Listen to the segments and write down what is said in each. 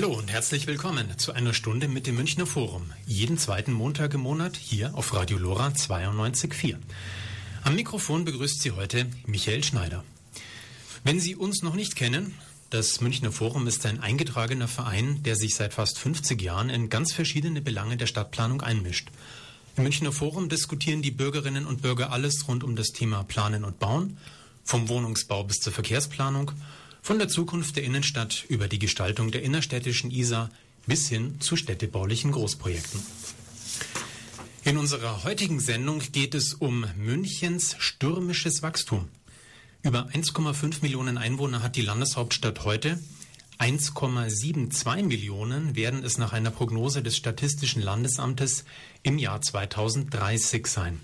Hallo und herzlich willkommen zu einer Stunde mit dem Münchner Forum. Jeden zweiten Montag im Monat hier auf Radio Lora 92.4. Am Mikrofon begrüßt Sie heute Michael Schneider. Wenn Sie uns noch nicht kennen, das Münchner Forum ist ein eingetragener Verein, der sich seit fast 50 Jahren in ganz verschiedene Belange der Stadtplanung einmischt. Im Münchner Forum diskutieren die Bürgerinnen und Bürger alles rund um das Thema Planen und Bauen, vom Wohnungsbau bis zur Verkehrsplanung von der Zukunft der Innenstadt über die Gestaltung der innerstädtischen Isar bis hin zu städtebaulichen Großprojekten. In unserer heutigen Sendung geht es um Münchens stürmisches Wachstum. Über 1,5 Millionen Einwohner hat die Landeshauptstadt heute. 1,72 Millionen werden es nach einer Prognose des Statistischen Landesamtes im Jahr 2030 sein.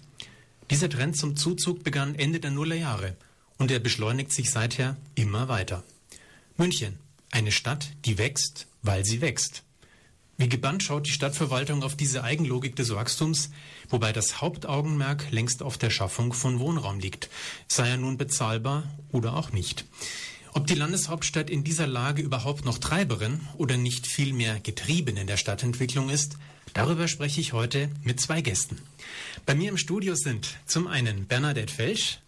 Dieser Trend zum Zuzug begann Ende der Nullerjahre und er beschleunigt sich seither immer weiter. München, eine Stadt, die wächst, weil sie wächst. Wie gebannt schaut die Stadtverwaltung auf diese Eigenlogik des Wachstums, wobei das Hauptaugenmerk längst auf der Schaffung von Wohnraum liegt, sei er nun bezahlbar oder auch nicht. Ob die Landeshauptstadt in dieser Lage überhaupt noch Treiberin oder nicht vielmehr getrieben in der Stadtentwicklung ist, darüber spreche ich heute mit zwei Gästen. Bei mir im Studio sind zum einen Bernadette Felsch,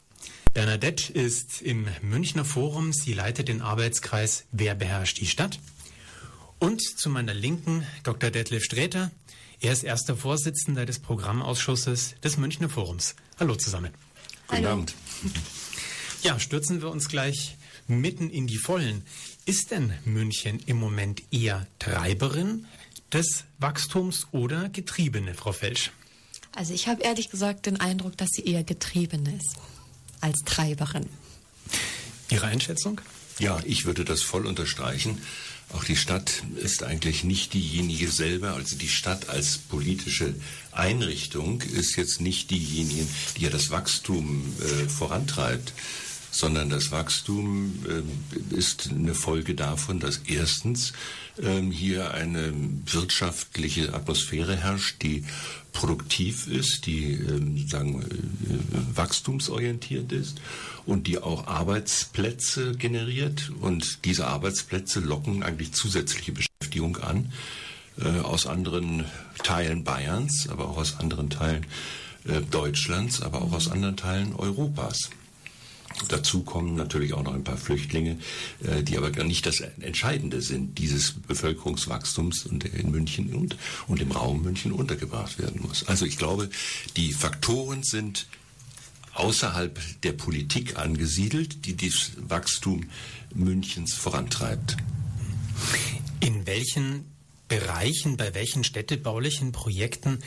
Bernadette ist im Münchner Forum. Sie leitet den Arbeitskreis Wer beherrscht die Stadt? Und zu meiner Linken Dr. Detlef Sträter. Er ist erster Vorsitzender des Programmausschusses des Münchner Forums. Hallo zusammen. Guten Hallo. Abend. Ja, stürzen wir uns gleich mitten in die Vollen. Ist denn München im Moment eher Treiberin des Wachstums oder Getriebene, Frau Felsch? Also ich habe ehrlich gesagt den Eindruck, dass sie eher getrieben ist als Treiberin. Ihre Einschätzung? Ja, ich würde das voll unterstreichen. Auch die Stadt ist eigentlich nicht diejenige selber, also die Stadt als politische Einrichtung ist jetzt nicht diejenige, die ja das Wachstum äh, vorantreibt, sondern das Wachstum äh, ist eine Folge davon, dass erstens äh, hier eine wirtschaftliche Atmosphäre herrscht, die produktiv ist, die ähm, sagen, äh, wachstumsorientiert ist und die auch Arbeitsplätze generiert. Und diese Arbeitsplätze locken eigentlich zusätzliche Beschäftigung an äh, aus anderen Teilen Bayerns, aber auch aus anderen Teilen äh, Deutschlands, aber auch aus anderen Teilen Europas. Dazu kommen natürlich auch noch ein paar Flüchtlinge, äh, die aber gar nicht das Entscheidende sind, dieses Bevölkerungswachstums und in München und, und im Raum München untergebracht werden muss. Also ich glaube, die Faktoren sind außerhalb der Politik angesiedelt, die das Wachstum Münchens vorantreibt. In welchen Bereichen, bei welchen städtebaulichen Projekten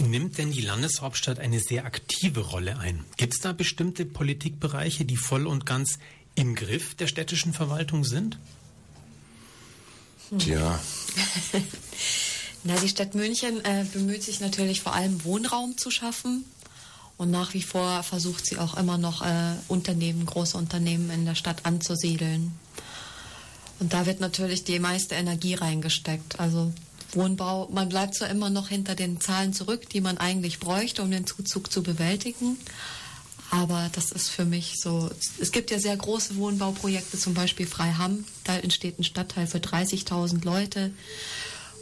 Nimmt denn die Landeshauptstadt eine sehr aktive Rolle ein? Gibt es da bestimmte Politikbereiche, die voll und ganz im Griff der städtischen Verwaltung sind? Tja. Na, die Stadt München äh, bemüht sich natürlich vor allem Wohnraum zu schaffen. Und nach wie vor versucht sie auch immer noch äh, Unternehmen, große Unternehmen in der Stadt anzusiedeln. Und da wird natürlich die meiste Energie reingesteckt. Also Wohnbau, man bleibt zwar immer noch hinter den Zahlen zurück, die man eigentlich bräuchte, um den Zuzug zu bewältigen. Aber das ist für mich so, es gibt ja sehr große Wohnbauprojekte, zum Beispiel Freiham, da entsteht ein Stadtteil für 30.000 Leute.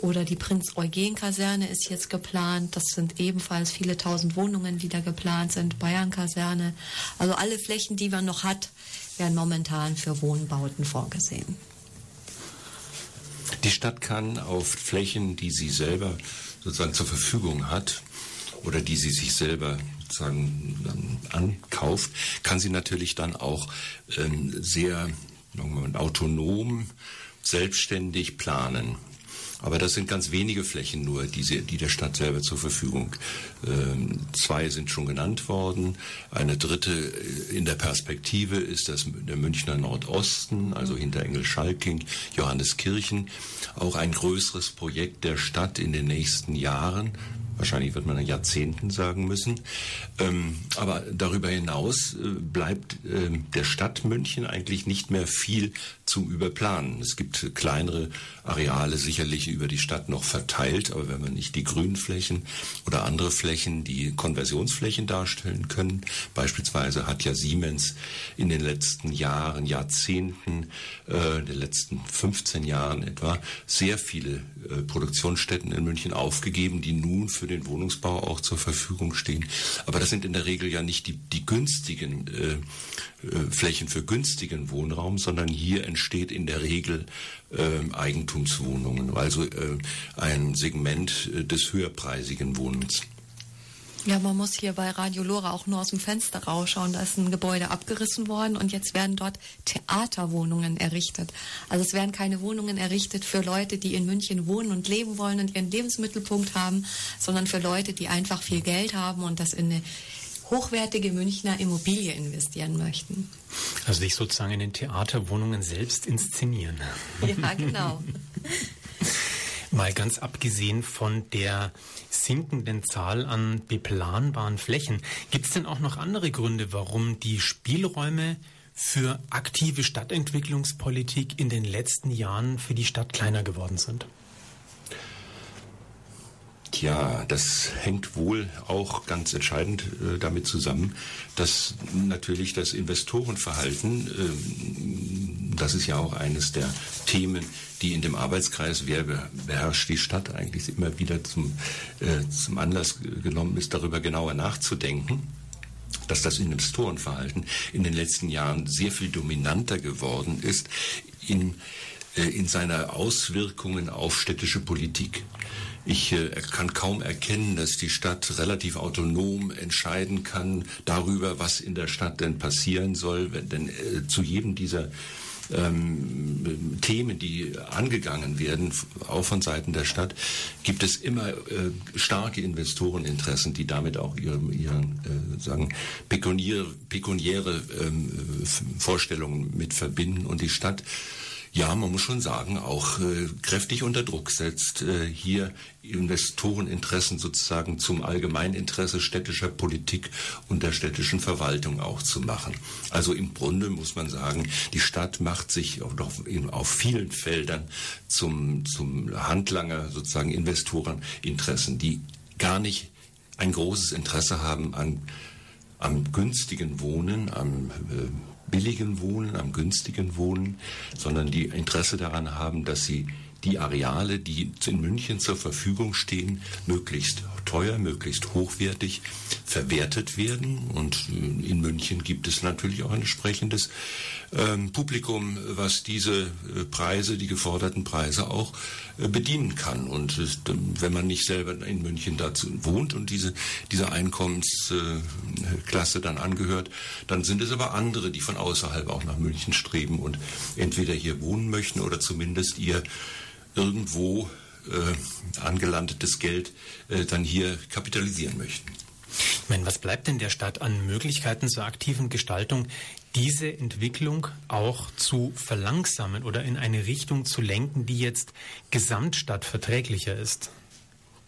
Oder die Prinz-Eugen-Kaserne ist jetzt geplant. Das sind ebenfalls viele tausend Wohnungen, die da geplant sind. Bayern-Kaserne. Also alle Flächen, die man noch hat, werden momentan für Wohnbauten vorgesehen. Die Stadt kann auf Flächen, die sie selber sozusagen zur Verfügung hat oder die sie sich selber sozusagen ankauft, kann sie natürlich dann auch ähm, sehr autonom, selbstständig planen. Aber das sind ganz wenige Flächen nur, die, sie, die der Stadt selber zur Verfügung. Ähm, zwei sind schon genannt worden. Eine dritte äh, in der Perspektive ist das der Münchner Nordosten, also hinter Engelschalking, Johanneskirchen. Auch ein größeres Projekt der Stadt in den nächsten Jahren Wahrscheinlich wird man in Jahrzehnten sagen müssen. Ähm, aber darüber hinaus äh, bleibt äh, der Stadt München eigentlich nicht mehr viel zum Überplanen. Es gibt kleinere Areale sicherlich über die Stadt noch verteilt, aber wenn man nicht die Grünflächen oder andere Flächen, die Konversionsflächen darstellen können, beispielsweise hat ja Siemens in den letzten Jahren, Jahrzehnten, äh, in den letzten 15 Jahren etwa sehr viele äh, Produktionsstätten in München aufgegeben, die nun für den Wohnungsbau auch zur Verfügung stehen. Aber das sind in der Regel ja nicht die, die günstigen äh, äh, Flächen für günstigen Wohnraum, sondern hier entsteht in der Regel äh, Eigentumswohnungen, also äh, ein Segment äh, des höherpreisigen Wohnens. Ja, man muss hier bei Radio Lora auch nur aus dem Fenster rausschauen. Da ist ein Gebäude abgerissen worden und jetzt werden dort Theaterwohnungen errichtet. Also es werden keine Wohnungen errichtet für Leute, die in München wohnen und leben wollen und ihren Lebensmittelpunkt haben, sondern für Leute, die einfach viel Geld haben und das in eine hochwertige Münchner Immobilie investieren möchten. Also sich sozusagen in den Theaterwohnungen selbst inszenieren. Ja, genau. Mal ganz abgesehen von der sinkenden Zahl an beplanbaren Flächen, gibt es denn auch noch andere Gründe, warum die Spielräume für aktive Stadtentwicklungspolitik in den letzten Jahren für die Stadt kleiner geworden sind? Tja, das hängt wohl auch ganz entscheidend äh, damit zusammen, dass natürlich das Investorenverhalten, äh, das ist ja auch eines der Themen, die in dem Arbeitskreis Wer beherrscht die Stadt eigentlich immer wieder zum, äh, zum Anlass genommen ist, darüber genauer nachzudenken dass das Investorenverhalten in den letzten Jahren sehr viel dominanter geworden ist in, äh, in seiner Auswirkungen auf städtische Politik. Ich äh, kann kaum erkennen, dass die Stadt relativ autonom entscheiden kann darüber, was in der Stadt denn passieren soll, wenn denn äh, zu jedem dieser ähm, Themen, die angegangen werden, auch von Seiten der Stadt, gibt es immer äh, starke Investoreninteressen, die damit auch ihre, ihre äh, sagen, pekuniäre, pekuniäre ähm, Vorstellungen mit verbinden. Und die Stadt ja, man muss schon sagen, auch äh, kräftig unter Druck setzt, äh, hier Investoreninteressen sozusagen zum Allgemeininteresse städtischer Politik und der städtischen Verwaltung auch zu machen. Also im Grunde muss man sagen, die Stadt macht sich auf, auf vielen Feldern zum, zum Handlanger sozusagen Investoreninteressen, die gar nicht ein großes Interesse haben an am günstigen Wohnen, am äh, billigen Wohnen, am günstigen Wohnen, sondern die Interesse daran haben, dass sie die Areale, die in München zur Verfügung stehen, möglichst teuer, möglichst hochwertig verwertet werden. Und äh, in München gibt es natürlich auch ein entsprechendes ähm, Publikum, was diese äh, Preise, die geforderten Preise auch bedienen kann. Und ist, wenn man nicht selber in München dazu wohnt und diese, diese Einkommensklasse dann angehört, dann sind es aber andere, die von außerhalb auch nach München streben und entweder hier wohnen möchten oder zumindest ihr irgendwo äh, angelandetes Geld äh, dann hier kapitalisieren möchten. Ich meine, was bleibt denn der Stadt an Möglichkeiten zur aktiven Gestaltung, diese Entwicklung auch zu verlangsamen oder in eine Richtung zu lenken, die jetzt gesamtstadtverträglicher ist?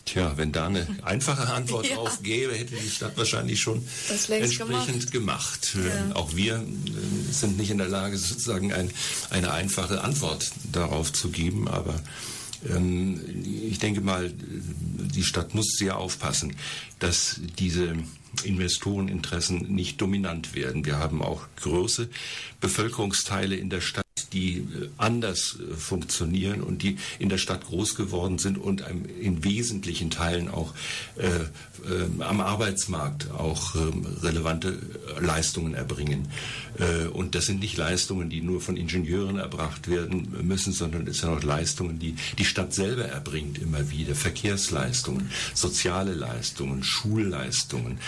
Tja, wenn da eine einfache Antwort ja. drauf gäbe, hätte die Stadt wahrscheinlich schon entsprechend gemacht. gemacht. Ja. Auch wir äh, sind nicht in der Lage, sozusagen ein, eine einfache Antwort darauf zu geben, aber ähm, ich denke mal, die Stadt muss sehr aufpassen, dass diese Investoreninteressen nicht dominant werden. Wir haben auch große Bevölkerungsteile in der Stadt, die äh, anders äh, funktionieren und die in der Stadt groß geworden sind und in wesentlichen Teilen auch äh, äh, am Arbeitsmarkt auch äh, relevante Leistungen erbringen. Und das sind nicht Leistungen, die nur von Ingenieuren erbracht werden müssen, sondern es sind auch Leistungen, die die Stadt selber erbringt immer wieder. Verkehrsleistungen, soziale Leistungen, Schulleistungen,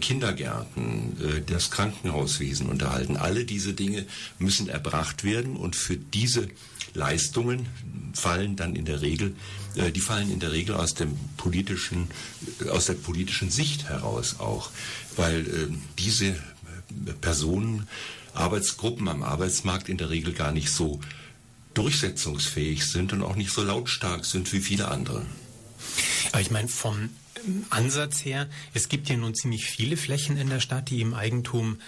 Kindergärten, das Krankenhauswesen unterhalten. Alle diese Dinge müssen erbracht werden und für diese Leistungen fallen dann in der Regel, äh, die fallen in der Regel aus dem politischen, äh, aus der politischen Sicht heraus auch, weil äh, diese Personen, Arbeitsgruppen am Arbeitsmarkt in der Regel gar nicht so durchsetzungsfähig sind und auch nicht so lautstark sind wie viele andere. Aber ich meine, vom Ansatz her, es gibt ja nun ziemlich viele Flächen in der Stadt, die im Eigentum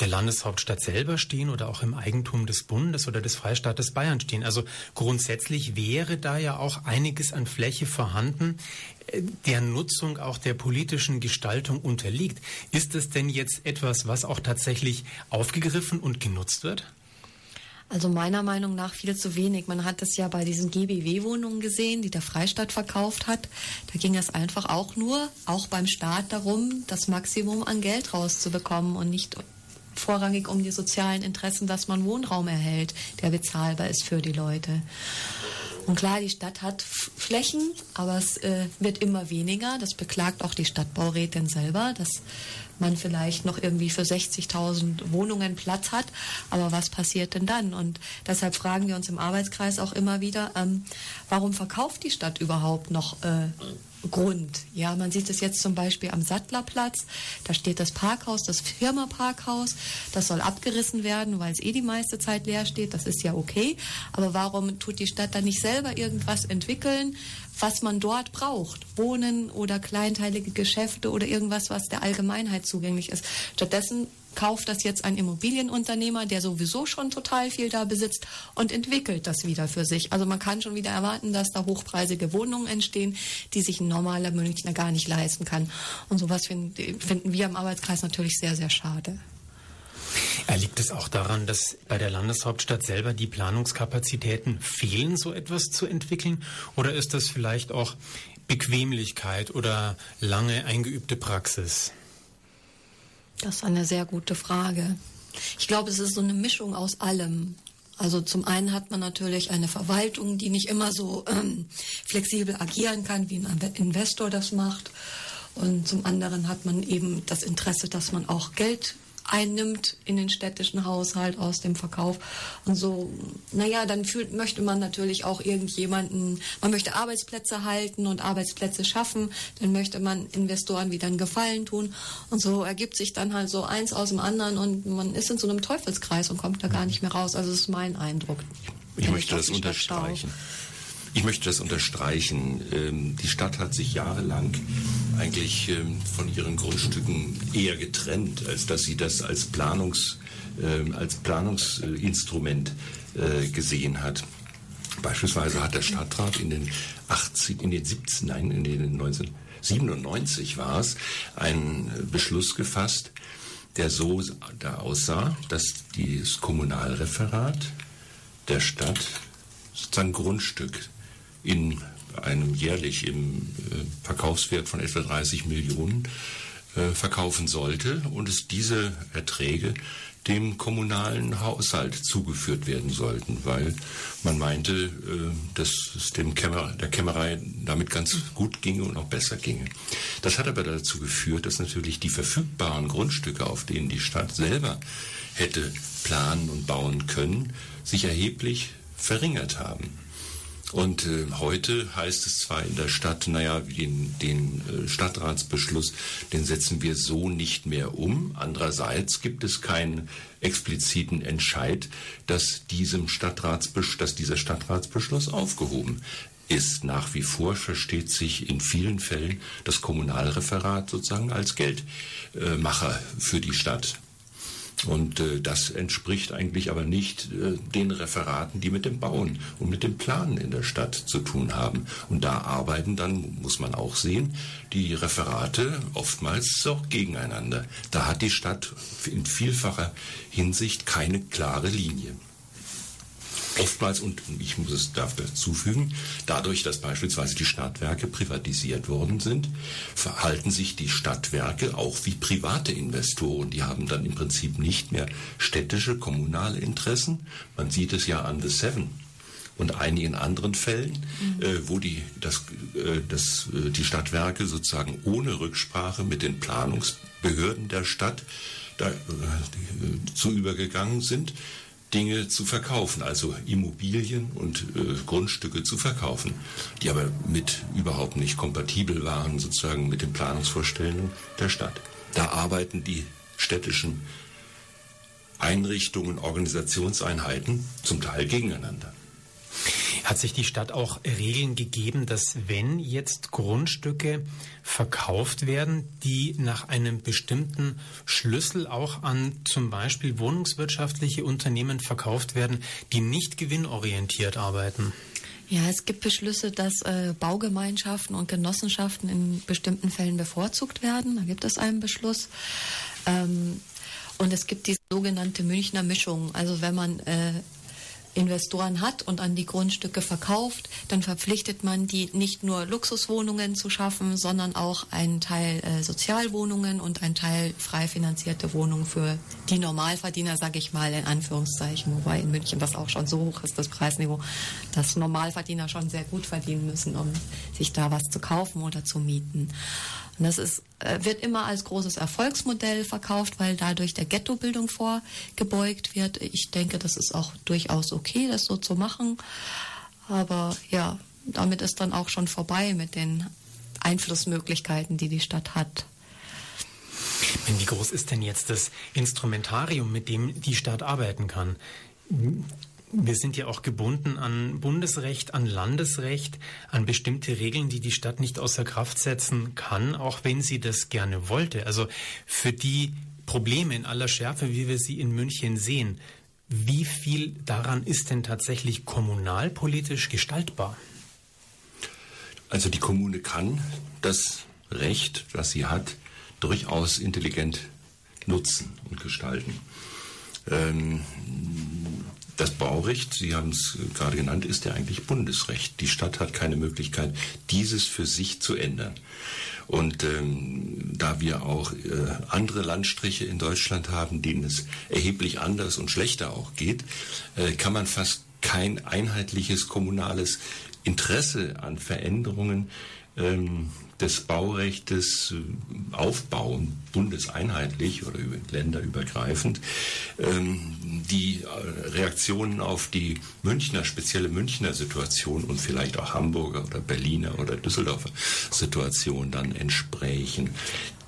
der Landeshauptstadt selber stehen oder auch im Eigentum des Bundes oder des Freistaates Bayern stehen. Also grundsätzlich wäre da ja auch einiges an Fläche vorhanden, äh, der Nutzung auch der politischen Gestaltung unterliegt. Ist es denn jetzt etwas, was auch tatsächlich aufgegriffen und genutzt wird? Also meiner Meinung nach viel zu wenig. Man hat es ja bei diesen GBW-Wohnungen gesehen, die der Freistaat verkauft hat. Da ging es einfach auch nur, auch beim Staat darum, das Maximum an Geld rauszubekommen und nicht vorrangig um die sozialen Interessen, dass man Wohnraum erhält, der bezahlbar ist für die Leute. Und klar, die Stadt hat Flächen, aber es äh, wird immer weniger. Das beklagt auch die Stadtbaurätin selber, dass man vielleicht noch irgendwie für 60.000 Wohnungen Platz hat. Aber was passiert denn dann? Und deshalb fragen wir uns im Arbeitskreis auch immer wieder, ähm, warum verkauft die Stadt überhaupt noch äh, Grund. Ja, man sieht es jetzt zum Beispiel am Sattlerplatz. Da steht das Parkhaus, das Firma-Parkhaus. Das soll abgerissen werden, weil es eh die meiste Zeit leer steht. Das ist ja okay. Aber warum tut die Stadt dann nicht selber irgendwas entwickeln, was man dort braucht? Wohnen oder kleinteilige Geschäfte oder irgendwas, was der Allgemeinheit zugänglich ist. Stattdessen kauft das jetzt ein Immobilienunternehmer, der sowieso schon total viel da besitzt und entwickelt das wieder für sich. Also man kann schon wieder erwarten, dass da hochpreisige Wohnungen entstehen, die sich ein normaler Münchner gar nicht leisten kann. Und sowas find, finden wir im Arbeitskreis natürlich sehr, sehr schade. Liegt es auch daran, dass bei der Landeshauptstadt selber die Planungskapazitäten fehlen, so etwas zu entwickeln? Oder ist das vielleicht auch Bequemlichkeit oder lange eingeübte Praxis? Das ist eine sehr gute Frage. Ich glaube, es ist so eine Mischung aus allem. Also zum einen hat man natürlich eine Verwaltung, die nicht immer so ähm, flexibel agieren kann, wie ein Investor das macht. Und zum anderen hat man eben das Interesse, dass man auch Geld einnimmt in den städtischen Haushalt aus dem Verkauf. Und so, naja, dann fühlt, möchte man natürlich auch irgendjemanden, man möchte Arbeitsplätze halten und Arbeitsplätze schaffen, dann möchte man Investoren wieder einen Gefallen tun. Und so ergibt sich dann halt so eins aus dem anderen und man ist in so einem Teufelskreis und kommt da gar nicht mehr raus. Also das ist mein Eindruck. Ich möchte das unterstreichen. Ich möchte das unterstreichen. Ähm, die Stadt hat sich jahrelang eigentlich ähm, von ihren Grundstücken eher getrennt, als dass sie das als Planungs, ähm, als Planungsinstrument äh, gesehen hat. Beispielsweise hat der Stadtrat in den 80, in den 17, nein, in den 1997 war es, einen Beschluss gefasst, der so da aussah, dass das Kommunalreferat der Stadt sein Grundstück in einem jährlich im äh, Verkaufswert von etwa 30 Millionen äh, verkaufen sollte und es diese Erträge dem kommunalen Haushalt zugeführt werden sollten, weil man meinte, äh, dass es dem Kämmer, der Kämmerei damit ganz gut ginge und auch besser ginge. Das hat aber dazu geführt, dass natürlich die verfügbaren Grundstücke, auf denen die Stadt selber hätte planen und bauen können, sich erheblich verringert haben. Und äh, heute heißt es zwar in der Stadt, naja, den, den äh, Stadtratsbeschluss, den setzen wir so nicht mehr um. Andererseits gibt es keinen expliziten Entscheid, dass, diesem Stadtratsbeschluss, dass dieser Stadtratsbeschluss aufgehoben ist. Nach wie vor versteht sich in vielen Fällen das Kommunalreferat sozusagen als Geldmacher für die Stadt. Und äh, das entspricht eigentlich aber nicht äh, den Referaten, die mit dem Bauen und mit dem Planen in der Stadt zu tun haben. Und da arbeiten dann, muss man auch sehen, die Referate oftmals auch gegeneinander. Da hat die Stadt in vielfacher Hinsicht keine klare Linie oftmals, und ich muss es dazu fügen, dadurch, dass beispielsweise die Stadtwerke privatisiert worden sind, verhalten sich die Stadtwerke auch wie private Investoren. Die haben dann im Prinzip nicht mehr städtische, kommunale Interessen. Man sieht es ja an The Seven und einigen anderen Fällen, mhm. äh, wo die, das, äh, das, äh, die Stadtwerke sozusagen ohne Rücksprache mit den Planungsbehörden der Stadt da, äh, zu übergegangen sind Dinge zu verkaufen, also Immobilien und äh, Grundstücke zu verkaufen, die aber mit überhaupt nicht kompatibel waren sozusagen mit den Planungsvorstellungen der Stadt. Da arbeiten die städtischen Einrichtungen, Organisationseinheiten zum Teil gegeneinander. Hat sich die Stadt auch Regeln gegeben, dass wenn jetzt Grundstücke verkauft werden, die nach einem bestimmten Schlüssel auch an zum Beispiel wohnungswirtschaftliche Unternehmen verkauft werden, die nicht gewinnorientiert arbeiten? Ja, es gibt Beschlüsse, dass äh, Baugemeinschaften und Genossenschaften in bestimmten Fällen bevorzugt werden. Da gibt es einen Beschluss. Ähm, und es gibt die sogenannte Münchner Mischung. Also wenn man äh, Investoren hat und an die Grundstücke verkauft, dann verpflichtet man die nicht nur Luxuswohnungen zu schaffen, sondern auch einen Teil äh, Sozialwohnungen und einen Teil frei finanzierte Wohnungen für die Normalverdiener, sage ich mal in Anführungszeichen, wobei in München das auch schon so hoch ist, das Preisniveau, dass Normalverdiener schon sehr gut verdienen müssen, um sich da was zu kaufen oder zu mieten. Und das ist, äh, wird immer als großes Erfolgsmodell verkauft, weil dadurch der Ghettobildung vorgebeugt wird. Ich denke, das ist auch durchaus okay, das so zu machen. Aber ja, damit ist dann auch schon vorbei mit den Einflussmöglichkeiten, die die Stadt hat. Wie groß ist denn jetzt das Instrumentarium, mit dem die Stadt arbeiten kann? Wir sind ja auch gebunden an Bundesrecht, an Landesrecht, an bestimmte Regeln, die die Stadt nicht außer Kraft setzen kann, auch wenn sie das gerne wollte. Also für die Probleme in aller Schärfe, wie wir sie in München sehen, wie viel daran ist denn tatsächlich kommunalpolitisch gestaltbar? Also die Kommune kann das Recht, das sie hat, durchaus intelligent nutzen und gestalten. Ähm, das Baurecht, Sie haben es gerade genannt, ist ja eigentlich Bundesrecht. Die Stadt hat keine Möglichkeit, dieses für sich zu ändern. Und ähm, da wir auch äh, andere Landstriche in Deutschland haben, denen es erheblich anders und schlechter auch geht, äh, kann man fast kein einheitliches kommunales Interesse an Veränderungen ähm, des Baurechtes äh, aufbauen, bundeseinheitlich oder länderübergreifend. Ähm, die äh, Reaktionen auf die Münchner, spezielle Münchner Situation und vielleicht auch Hamburger oder Berliner oder Düsseldorfer Situation dann entsprechen.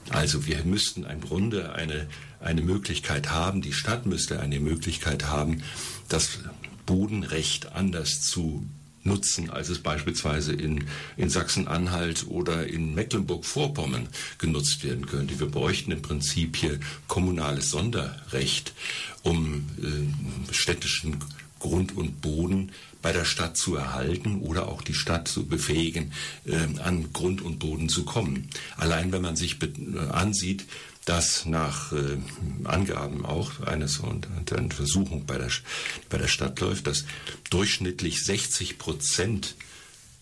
Also wir müssten im Grunde eine, eine Möglichkeit haben, die Stadt müsste eine Möglichkeit haben, das Bodenrecht anders zu nutzen, als es beispielsweise in, in Sachsen-Anhalt oder in Mecklenburg-Vorpommern genutzt werden könnte. Wir bräuchten im Prinzip hier kommunales Sonderrecht, um äh, städtischen Grund und Boden bei der Stadt zu erhalten oder auch die Stadt zu befähigen, äh, an Grund und Boden zu kommen. Allein wenn man sich äh, ansieht, dass nach äh, Angaben auch eines und einer Untersuchung bei der, bei der Stadt läuft, dass durchschnittlich 60 Prozent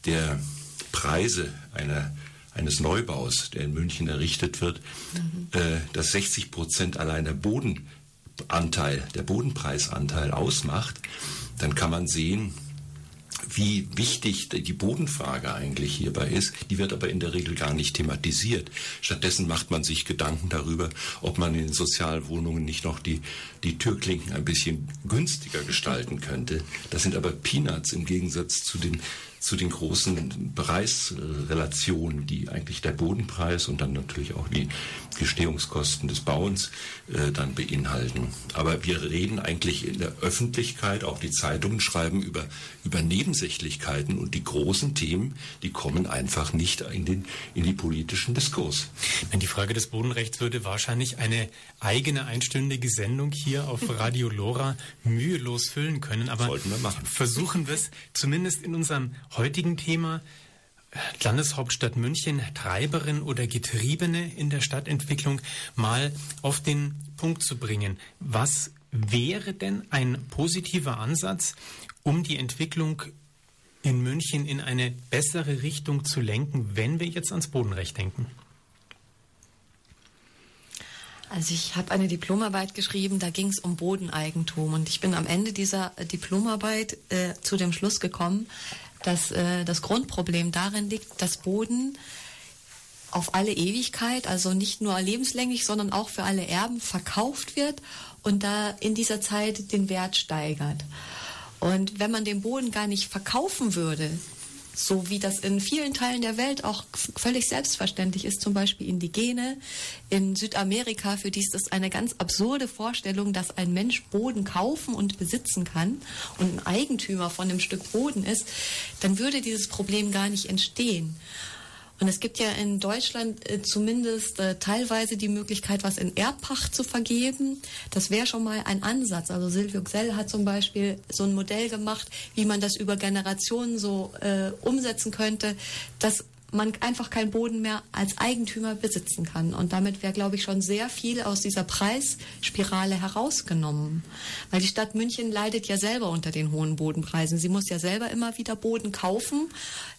der Preise einer, eines Neubaus, der in München errichtet wird, mhm. äh, dass 60 Prozent allein der Bodenanteil, der Bodenpreisanteil ausmacht, dann kann man sehen, wie wichtig die Bodenfrage eigentlich hierbei ist. Die wird aber in der Regel gar nicht thematisiert. Stattdessen macht man sich Gedanken darüber, ob man in Sozialwohnungen nicht noch die, die Türklinken ein bisschen günstiger gestalten könnte. Das sind aber Peanuts im Gegensatz zu den zu den großen Preisrelationen, die eigentlich der Bodenpreis und dann natürlich auch die Gestehungskosten des Bauens äh, dann beinhalten. Aber wir reden eigentlich in der Öffentlichkeit, auch die Zeitungen schreiben über, über Nebensächlichkeiten und die großen Themen, die kommen einfach nicht in den in die politischen Diskurs. Die Frage des Bodenrechts würde wahrscheinlich eine eigene einstündige Sendung hier auf Radio Lora mühelos füllen können. Aber Sollten wir machen. versuchen wir es zumindest in unserem heutigen Thema Landeshauptstadt München Treiberin oder Getriebene in der Stadtentwicklung mal auf den Punkt zu bringen. Was wäre denn ein positiver Ansatz, um die Entwicklung in München in eine bessere Richtung zu lenken, wenn wir jetzt ans Bodenrecht denken? Also ich habe eine Diplomarbeit geschrieben, da ging es um Bodeneigentum und ich bin am Ende dieser Diplomarbeit äh, zu dem Schluss gekommen, dass äh, das Grundproblem darin liegt, dass Boden auf alle Ewigkeit, also nicht nur lebenslänglich, sondern auch für alle Erben verkauft wird und da in dieser Zeit den Wert steigert. Und wenn man den Boden gar nicht verkaufen würde, so wie das in vielen Teilen der Welt auch völlig selbstverständlich ist, zum Beispiel Indigene in Südamerika, für die ist das eine ganz absurde Vorstellung, dass ein Mensch Boden kaufen und besitzen kann und ein Eigentümer von einem Stück Boden ist, dann würde dieses Problem gar nicht entstehen. Und es gibt ja in Deutschland äh, zumindest äh, teilweise die Möglichkeit, was in Erbpacht zu vergeben. Das wäre schon mal ein Ansatz. Also Silvio Xell hat zum Beispiel so ein Modell gemacht, wie man das über Generationen so äh, umsetzen könnte, dass man einfach keinen Boden mehr als Eigentümer besitzen kann. Und damit wäre, glaube ich, schon sehr viel aus dieser Preisspirale herausgenommen. Weil die Stadt München leidet ja selber unter den hohen Bodenpreisen. Sie muss ja selber immer wieder Boden kaufen,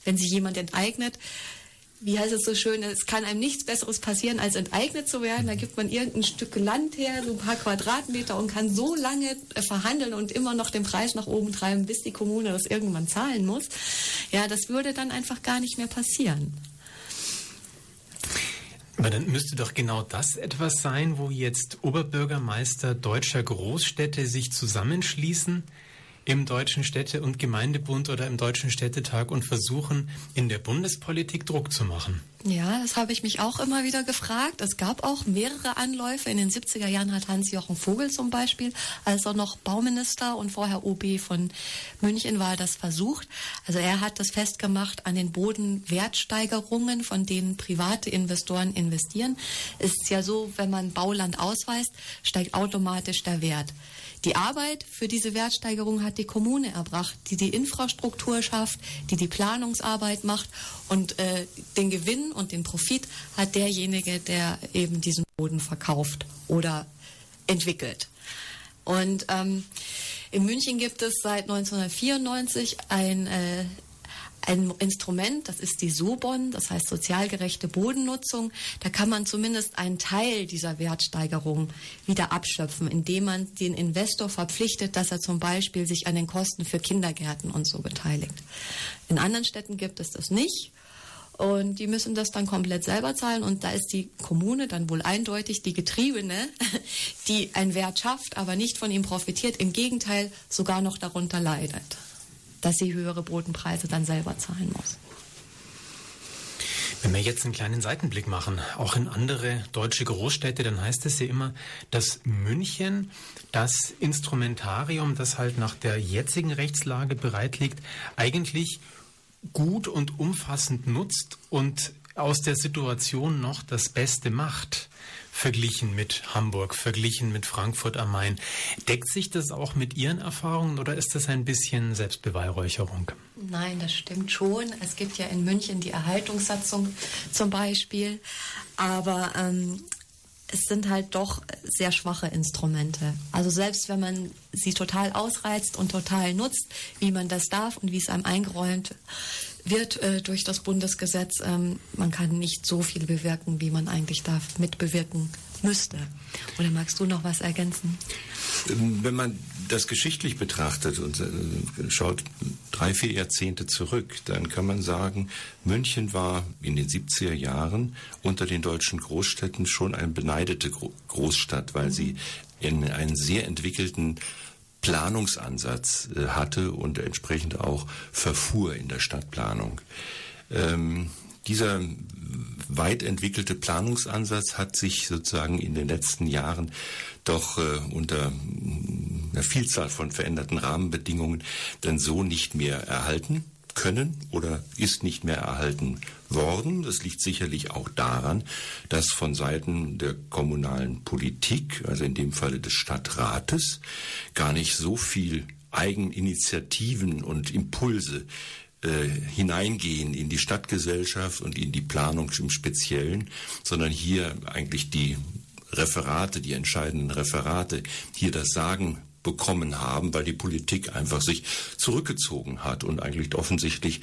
wenn sie jemand enteignet wie heißt es so schön, es kann einem nichts Besseres passieren, als enteignet zu werden. Da gibt man irgendein Stück Land her, so ein paar Quadratmeter und kann so lange äh, verhandeln und immer noch den Preis nach oben treiben, bis die Kommune das irgendwann zahlen muss. Ja, das würde dann einfach gar nicht mehr passieren. Aber dann müsste doch genau das etwas sein, wo jetzt Oberbürgermeister deutscher Großstädte sich zusammenschließen, im Deutschen Städte- und Gemeindebund oder im Deutschen Städtetag und versuchen, in der Bundespolitik Druck zu machen. Ja, das habe ich mich auch immer wieder gefragt. Es gab auch mehrere Anläufe. In den 70er Jahren hat Hans-Jochen Vogel zum Beispiel, als er noch Bauminister und vorher OB von München war, das versucht. Also er hat das festgemacht an den Bodenwertsteigerungen, von denen private Investoren investieren. Es ist ja so, wenn man Bauland ausweist, steigt automatisch der Wert. Die Arbeit für diese Wertsteigerung hat die Kommune erbracht, die die Infrastruktur schafft, die die Planungsarbeit macht und äh, den Gewinn und den Profit hat derjenige, der eben diesen Boden verkauft oder entwickelt. Und ähm, in München gibt es seit 1994 ein äh, ein Instrument, das ist die SOBON, das heißt sozialgerechte Bodennutzung. Da kann man zumindest einen Teil dieser Wertsteigerung wieder abschöpfen, indem man den Investor verpflichtet, dass er zum Beispiel sich an den Kosten für Kindergärten und so beteiligt. In anderen Städten gibt es das nicht. Und die müssen das dann komplett selber zahlen. Und da ist die Kommune dann wohl eindeutig die Getriebene, die einen Wert schafft, aber nicht von ihm profitiert. Im Gegenteil, sogar noch darunter leidet dass sie höhere Bodenpreise dann selber zahlen muss. Wenn wir jetzt einen kleinen Seitenblick machen, auch in andere deutsche Großstädte, dann heißt es ja immer, dass München das Instrumentarium, das halt nach der jetzigen Rechtslage bereit liegt, eigentlich gut und umfassend nutzt und aus der Situation noch das Beste macht verglichen mit Hamburg, verglichen mit Frankfurt am Main. Deckt sich das auch mit Ihren Erfahrungen oder ist das ein bisschen Selbstbeweihräucherung? Nein, das stimmt schon. Es gibt ja in München die Erhaltungssatzung zum Beispiel, aber ähm, es sind halt doch sehr schwache Instrumente. Also selbst wenn man sie total ausreizt und total nutzt, wie man das darf und wie es einem eingeräumt wird äh, durch das Bundesgesetz, ähm, man kann nicht so viel bewirken, wie man eigentlich da mitbewirken müsste. Oder magst du noch was ergänzen? Ähm, wenn man das geschichtlich betrachtet und äh, schaut drei, vier Jahrzehnte zurück, dann kann man sagen, München war in den 70er Jahren unter den deutschen Großstädten schon eine beneidete Großstadt, weil sie in einen sehr entwickelten Planungsansatz äh, hatte und entsprechend auch verfuhr in der Stadtplanung. Ähm, dieser weit entwickelte Planungsansatz hat sich sozusagen in den letzten Jahren doch äh, unter einer Vielzahl von veränderten Rahmenbedingungen dann so nicht mehr erhalten können oder ist nicht mehr erhalten worden. Das liegt sicherlich auch daran, dass von Seiten der kommunalen Politik, also in dem Falle des Stadtrates, gar nicht so viel Eigeninitiativen und Impulse äh, hineingehen in die Stadtgesellschaft und in die Planung im Speziellen, sondern hier eigentlich die Referate, die entscheidenden Referate, hier das Sagen bekommen haben, weil die Politik einfach sich zurückgezogen hat und eigentlich offensichtlich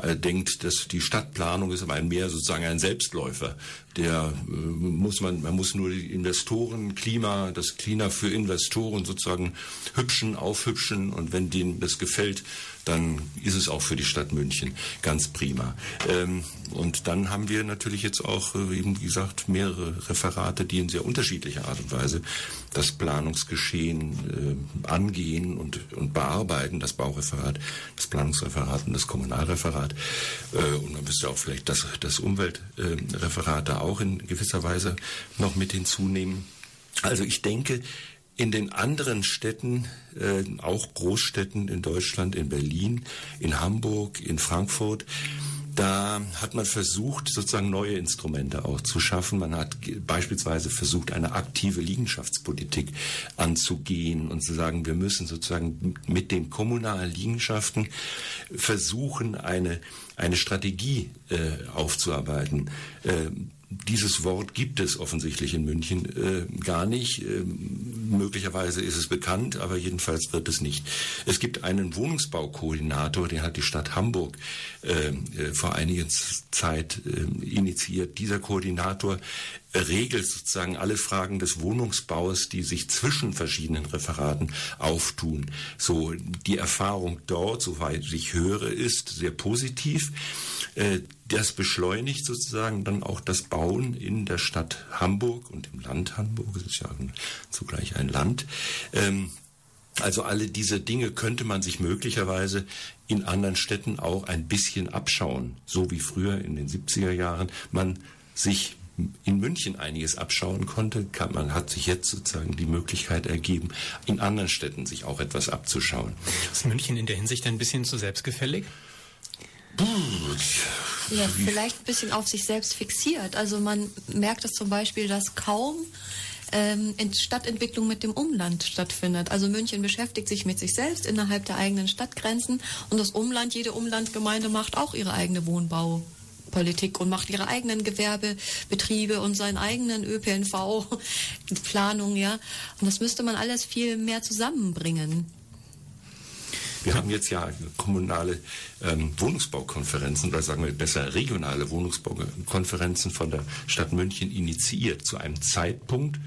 äh, denkt, dass die Stadtplanung ist aber mehr sozusagen ein Selbstläufer. Der äh, muss man, man muss nur die Investoren, Klima, das Klima für Investoren sozusagen hübschen, aufhübschen und wenn denen das gefällt, dann ist es auch für die Stadt München ganz prima. Ähm, und dann haben wir natürlich jetzt auch, äh, eben gesagt, mehrere Referate, die in sehr unterschiedlicher Art und Weise das Planungsgeschehen angehen und, und bearbeiten, das Baureferat, das Planungsreferat und das Kommunalreferat. Äh, und man müsste auch vielleicht das, das Umweltreferat da auch in gewisser Weise noch mit hinzunehmen. Also ich denke, in den anderen Städten, äh, auch Großstädten in Deutschland, in Berlin, in Hamburg, in Frankfurt, da hat man versucht, sozusagen neue Instrumente auch zu schaffen. Man hat beispielsweise versucht, eine aktive Liegenschaftspolitik anzugehen und zu sagen, wir müssen sozusagen mit den kommunalen Liegenschaften versuchen, eine, eine Strategie äh, aufzuarbeiten. Äh, dieses Wort gibt es offensichtlich in München äh, gar nicht. Äh, möglicherweise ist es bekannt, aber jedenfalls wird es nicht. Es gibt einen Wohnungsbaukoordinator, den hat die Stadt Hamburg äh, äh vor einiger Zeit äh, initiiert. Dieser Koordinator regelt sozusagen alle Fragen des Wohnungsbaus, die sich zwischen verschiedenen Referaten auftun. So die Erfahrung dort, soweit ich höre, ist sehr positiv. Äh, das beschleunigt sozusagen dann auch das Bauen in der Stadt Hamburg und im Land Hamburg. Es ist ja zugleich ein Land. Ähm, also alle diese Dinge könnte man sich möglicherweise in anderen Städten auch ein bisschen abschauen, so wie früher in den 70er Jahren man sich in München einiges abschauen konnte, kann, man hat sich jetzt sozusagen die Möglichkeit ergeben, in anderen Städten sich auch etwas abzuschauen. Ist München in der Hinsicht ein bisschen zu selbstgefällig? Ja, vielleicht ein bisschen auf sich selbst fixiert. Also man merkt es zum Beispiel, dass kaum ähm, Stadtentwicklung mit dem Umland stattfindet. Also München beschäftigt sich mit sich selbst innerhalb der eigenen Stadtgrenzen und das Umland, jede Umlandgemeinde macht auch ihre eigene Wohnbau. Politik und macht ihre eigenen Gewerbebetriebe und seinen eigenen ÖPNV, Planung, ja. Und das müsste man alles viel mehr zusammenbringen. Wir haben jetzt ja kommunale ähm, Wohnungsbaukonferenzen oder sagen wir besser regionale Wohnungsbaukonferenzen von der Stadt München initiiert zu einem Zeitpunkt,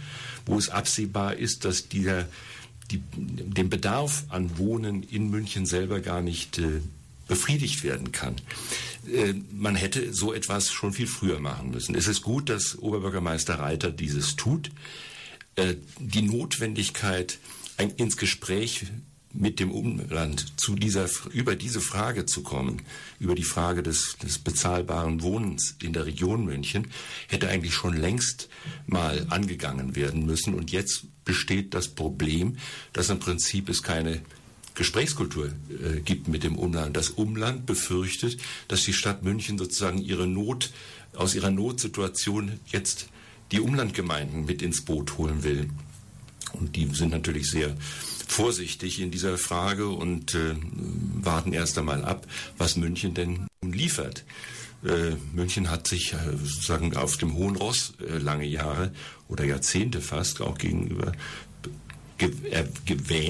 wo es absehbar ist, dass dieser die, den Bedarf an Wohnen in München selber gar nicht äh, befriedigt werden kann. Äh, man hätte so etwas schon viel früher machen müssen. Es ist gut, dass Oberbürgermeister Reiter dieses tut. Äh, die Notwendigkeit, ein, ins Gespräch mit dem Umland zu dieser, über diese Frage zu kommen, über die Frage des, des bezahlbaren Wohnens in der Region München, hätte eigentlich schon längst mal angegangen werden müssen. Und jetzt besteht das Problem, dass im Prinzip es keine Gesprächskultur äh, gibt mit dem Umland. Das Umland befürchtet, dass die Stadt München sozusagen ihre Not, aus ihrer Notsituation jetzt die Umlandgemeinden mit ins Boot holen will. Und die sind natürlich sehr vorsichtig in dieser Frage und äh, warten erst einmal ab, was München denn liefert. Äh, München hat sich äh, sozusagen auf dem hohen Ross äh, lange Jahre oder Jahrzehnte fast auch gegenüber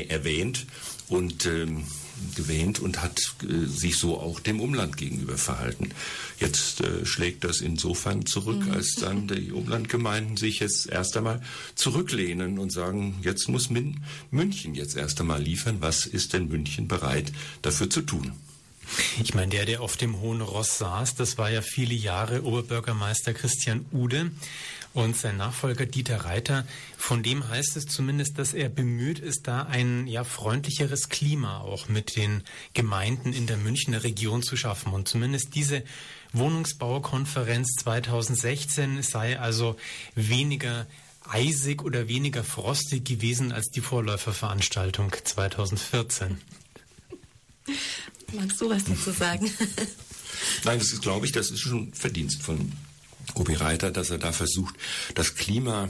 erwähnt und ähm, gewähnt und hat äh, sich so auch dem Umland gegenüber verhalten. Jetzt äh, schlägt das insofern zurück, mhm. als dann die Umlandgemeinden sich jetzt erst einmal zurücklehnen und sagen, jetzt muss Min München jetzt erst einmal liefern. Was ist denn München bereit dafür zu tun? Ich meine, der, der auf dem Hohen Ross saß, das war ja viele Jahre Oberbürgermeister Christian Ude. Und sein Nachfolger Dieter Reiter, von dem heißt es zumindest, dass er bemüht ist, da ein ja freundlicheres Klima auch mit den Gemeinden in der Münchner Region zu schaffen. Und zumindest diese Wohnungsbaukonferenz 2016 sei also weniger eisig oder weniger frostig gewesen als die Vorläuferveranstaltung 2014. Magst du was dazu sagen? Nein, das ist, glaube ich, das ist schon Verdienst von Obi Reiter, dass er da versucht, das Klima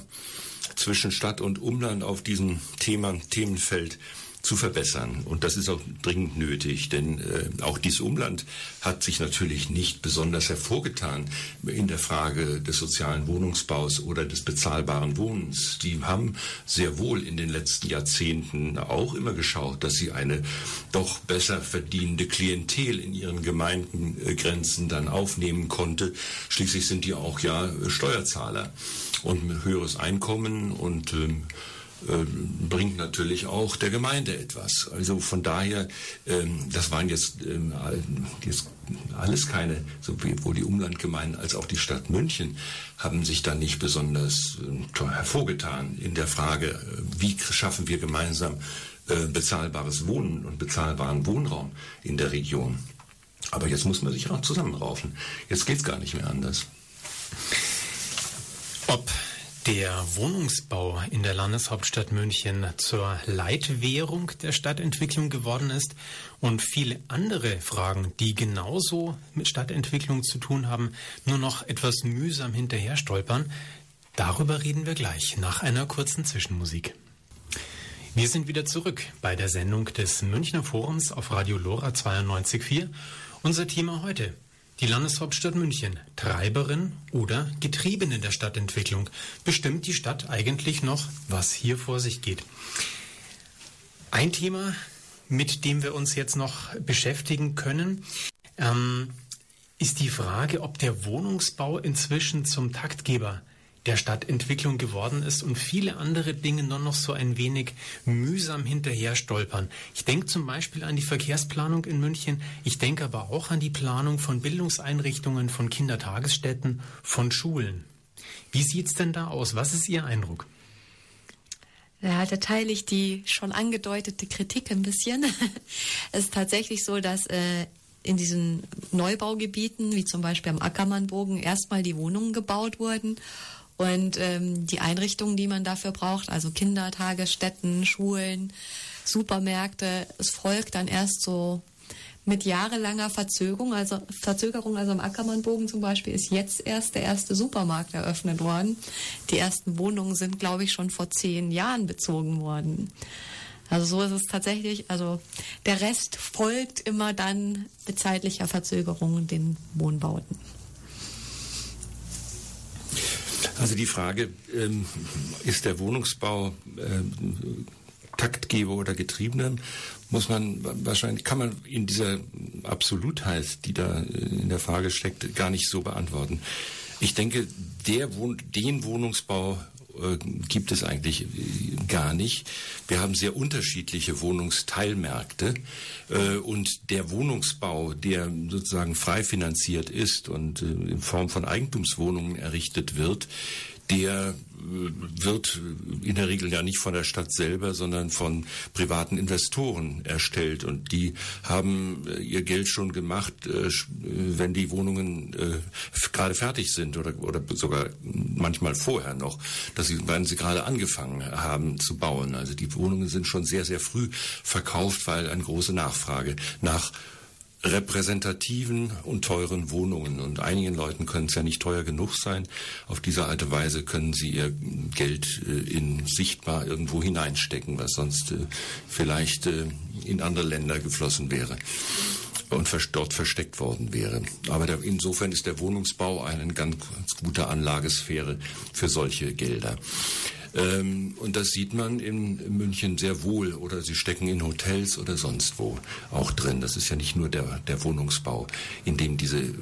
zwischen Stadt und Umland auf diesem Thema, Themenfeld zu verbessern. Und das ist auch dringend nötig, denn äh, auch dieses Umland hat sich natürlich nicht besonders hervorgetan in der Frage des sozialen Wohnungsbaus oder des bezahlbaren Wohnens. Die haben sehr wohl in den letzten Jahrzehnten auch immer geschaut, dass sie eine doch besser verdienende Klientel in ihren Gemeindengrenzen dann aufnehmen konnte. Schließlich sind die auch ja Steuerzahler und höheres Einkommen und ähm, äh, bringt natürlich auch der Gemeinde etwas. Also von daher, ähm, das waren jetzt, ähm, jetzt alles keine, sowohl die Umlandgemeinden als auch die Stadt München haben sich da nicht besonders hervorgetan in der Frage, äh, wie schaffen wir gemeinsam äh, bezahlbares Wohnen und bezahlbaren Wohnraum in der Region. Aber jetzt muss man sich auch zusammenraufen. Jetzt geht es gar nicht mehr anders. Ob der Wohnungsbau in der Landeshauptstadt München zur Leitwährung der Stadtentwicklung geworden ist und viele andere Fragen, die genauso mit Stadtentwicklung zu tun haben, nur noch etwas mühsam hinterher stolpern, darüber reden wir gleich nach einer kurzen Zwischenmusik. Wir sind wieder zurück bei der Sendung des Münchner Forums auf Radio Lora 92.4. Unser Thema heute die Landeshauptstadt München, Treiberin oder Getriebene der Stadtentwicklung, bestimmt die Stadt eigentlich noch, was hier vor sich geht. Ein Thema, mit dem wir uns jetzt noch beschäftigen können, ähm, ist die Frage, ob der Wohnungsbau inzwischen zum Taktgeber der Stadtentwicklung geworden ist und viele andere Dinge nur noch so ein wenig mühsam hinterher stolpern. Ich denke zum Beispiel an die Verkehrsplanung in München. Ich denke aber auch an die Planung von Bildungseinrichtungen, von Kindertagesstätten, von Schulen. Wie sieht's denn da aus? Was ist Ihr Eindruck? Ja, da teile ich die schon angedeutete Kritik ein bisschen. es ist tatsächlich so, dass äh, in diesen Neubaugebieten, wie zum Beispiel am Ackermannbogen, erstmal die Wohnungen gebaut wurden und ähm, die Einrichtungen, die man dafür braucht, also Kindertagesstätten, Schulen, Supermärkte, es folgt dann erst so mit jahrelanger Verzögerung, also Verzögerung, also am Ackermannbogen zum Beispiel ist jetzt erst der erste Supermarkt eröffnet worden. Die ersten Wohnungen sind, glaube ich, schon vor zehn Jahren bezogen worden. Also so ist es tatsächlich. Also der Rest folgt immer dann mit zeitlicher Verzögerung den Wohnbauten. Also die Frage, ähm, ist der Wohnungsbau ähm, Taktgeber oder Getriebener, muss man wahrscheinlich, kann man in dieser Absolutheit, die da in der Frage steckt, gar nicht so beantworten. Ich denke, der, den Wohnungsbau äh, gibt es eigentlich äh, gar nicht. Wir haben sehr unterschiedliche Wohnungsteilmärkte äh, und der Wohnungsbau, der sozusagen frei finanziert ist und in Form von Eigentumswohnungen errichtet wird, der äh, wird in der Regel ja nicht von der Stadt selber, sondern von privaten Investoren erstellt. Und die haben äh, ihr Geld schon gemacht, äh, wenn die Wohnungen gerade fertig sind oder, oder sogar manchmal vorher noch, dass sie, wenn sie gerade angefangen haben zu bauen. Also die Wohnungen sind schon sehr, sehr früh verkauft, weil eine große Nachfrage nach repräsentativen und teuren Wohnungen. Und einigen Leuten können es ja nicht teuer genug sein. Auf diese Art und Weise können sie ihr Geld äh, in sichtbar irgendwo hineinstecken, was sonst äh, vielleicht äh, in andere Länder geflossen wäre und dort versteckt worden wäre. Aber insofern ist der Wohnungsbau eine ganz gute Anlagesphäre für solche Gelder. Ähm, und das sieht man in München sehr wohl. Oder sie stecken in Hotels oder sonst wo auch drin. Das ist ja nicht nur der, der Wohnungsbau, in dem diese äh,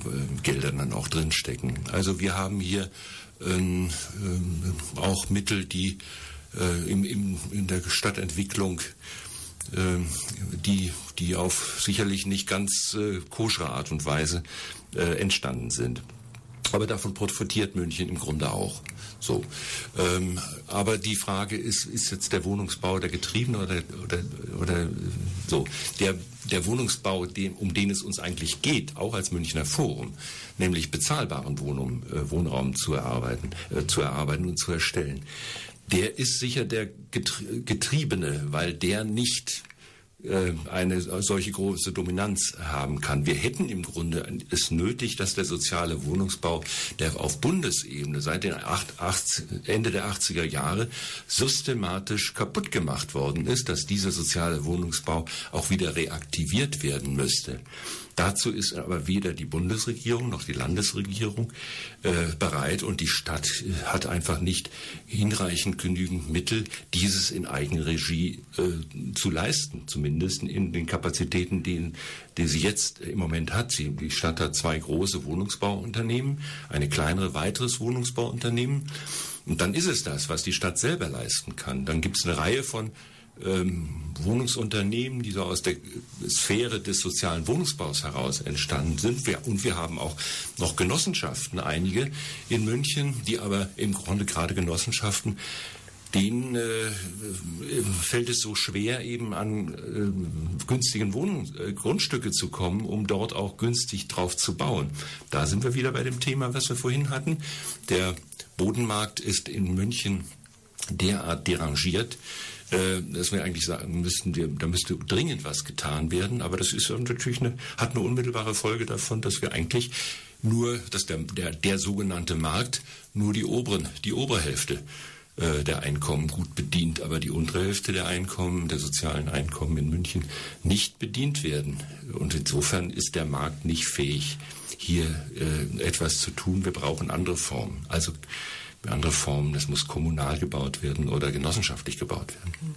Gelder dann auch drin stecken. Also wir haben hier ähm, äh, auch Mittel, die äh, im, im, in der Stadtentwicklung ähm, die, die auf sicherlich nicht ganz äh, koschere Art und Weise äh, entstanden sind. Aber davon profitiert München im Grunde auch. So, ähm, aber die Frage ist, ist jetzt der Wohnungsbau der Getriebene oder, oder, oder so? Der, der Wohnungsbau, dem, um den es uns eigentlich geht, auch als Münchner Forum, nämlich bezahlbaren Wohnung, äh, Wohnraum zu erarbeiten, äh, zu erarbeiten und zu erstellen, der ist sicher der Getriebene, weil der nicht eine solche große Dominanz haben kann. Wir hätten im Grunde es nötig, dass der soziale Wohnungsbau, der auf Bundesebene seit den 80, Ende der 80er Jahre systematisch kaputt gemacht worden ist, dass dieser soziale Wohnungsbau auch wieder reaktiviert werden müsste. Dazu ist aber weder die Bundesregierung noch die Landesregierung äh, bereit und die Stadt äh, hat einfach nicht hinreichend genügend Mittel, dieses in Eigenregie äh, zu leisten, zumindest in den Kapazitäten, die, die sie jetzt im Moment hat. Sie, die Stadt hat zwei große Wohnungsbauunternehmen, eine kleinere weiteres Wohnungsbauunternehmen. Und dann ist es das, was die Stadt selber leisten kann. Dann gibt es eine Reihe von Wohnungsunternehmen, die so aus der Sphäre des sozialen Wohnungsbaus heraus entstanden sind. Und wir haben auch noch Genossenschaften, einige in München, die aber im Grunde gerade Genossenschaften denen äh, fällt es so schwer, eben an äh, günstigen Wohn äh, Grundstücke zu kommen, um dort auch günstig drauf zu bauen. Da sind wir wieder bei dem Thema, was wir vorhin hatten. Der Bodenmarkt ist in München derart derangiert, äh, dass wir eigentlich sagen müssten, wir, da müsste dringend was getan werden. Aber das ist natürlich eine, hat eine unmittelbare Folge davon, dass wir eigentlich nur, dass der, der, der sogenannte Markt nur die oberen, die Oberhälfte äh, der Einkommen gut bedient, aber die untere Hälfte der Einkommen, der sozialen Einkommen in München nicht bedient werden. Und insofern ist der Markt nicht fähig, hier äh, etwas zu tun. Wir brauchen andere Formen. Also andere Formen, das muss kommunal gebaut werden oder genossenschaftlich gebaut werden.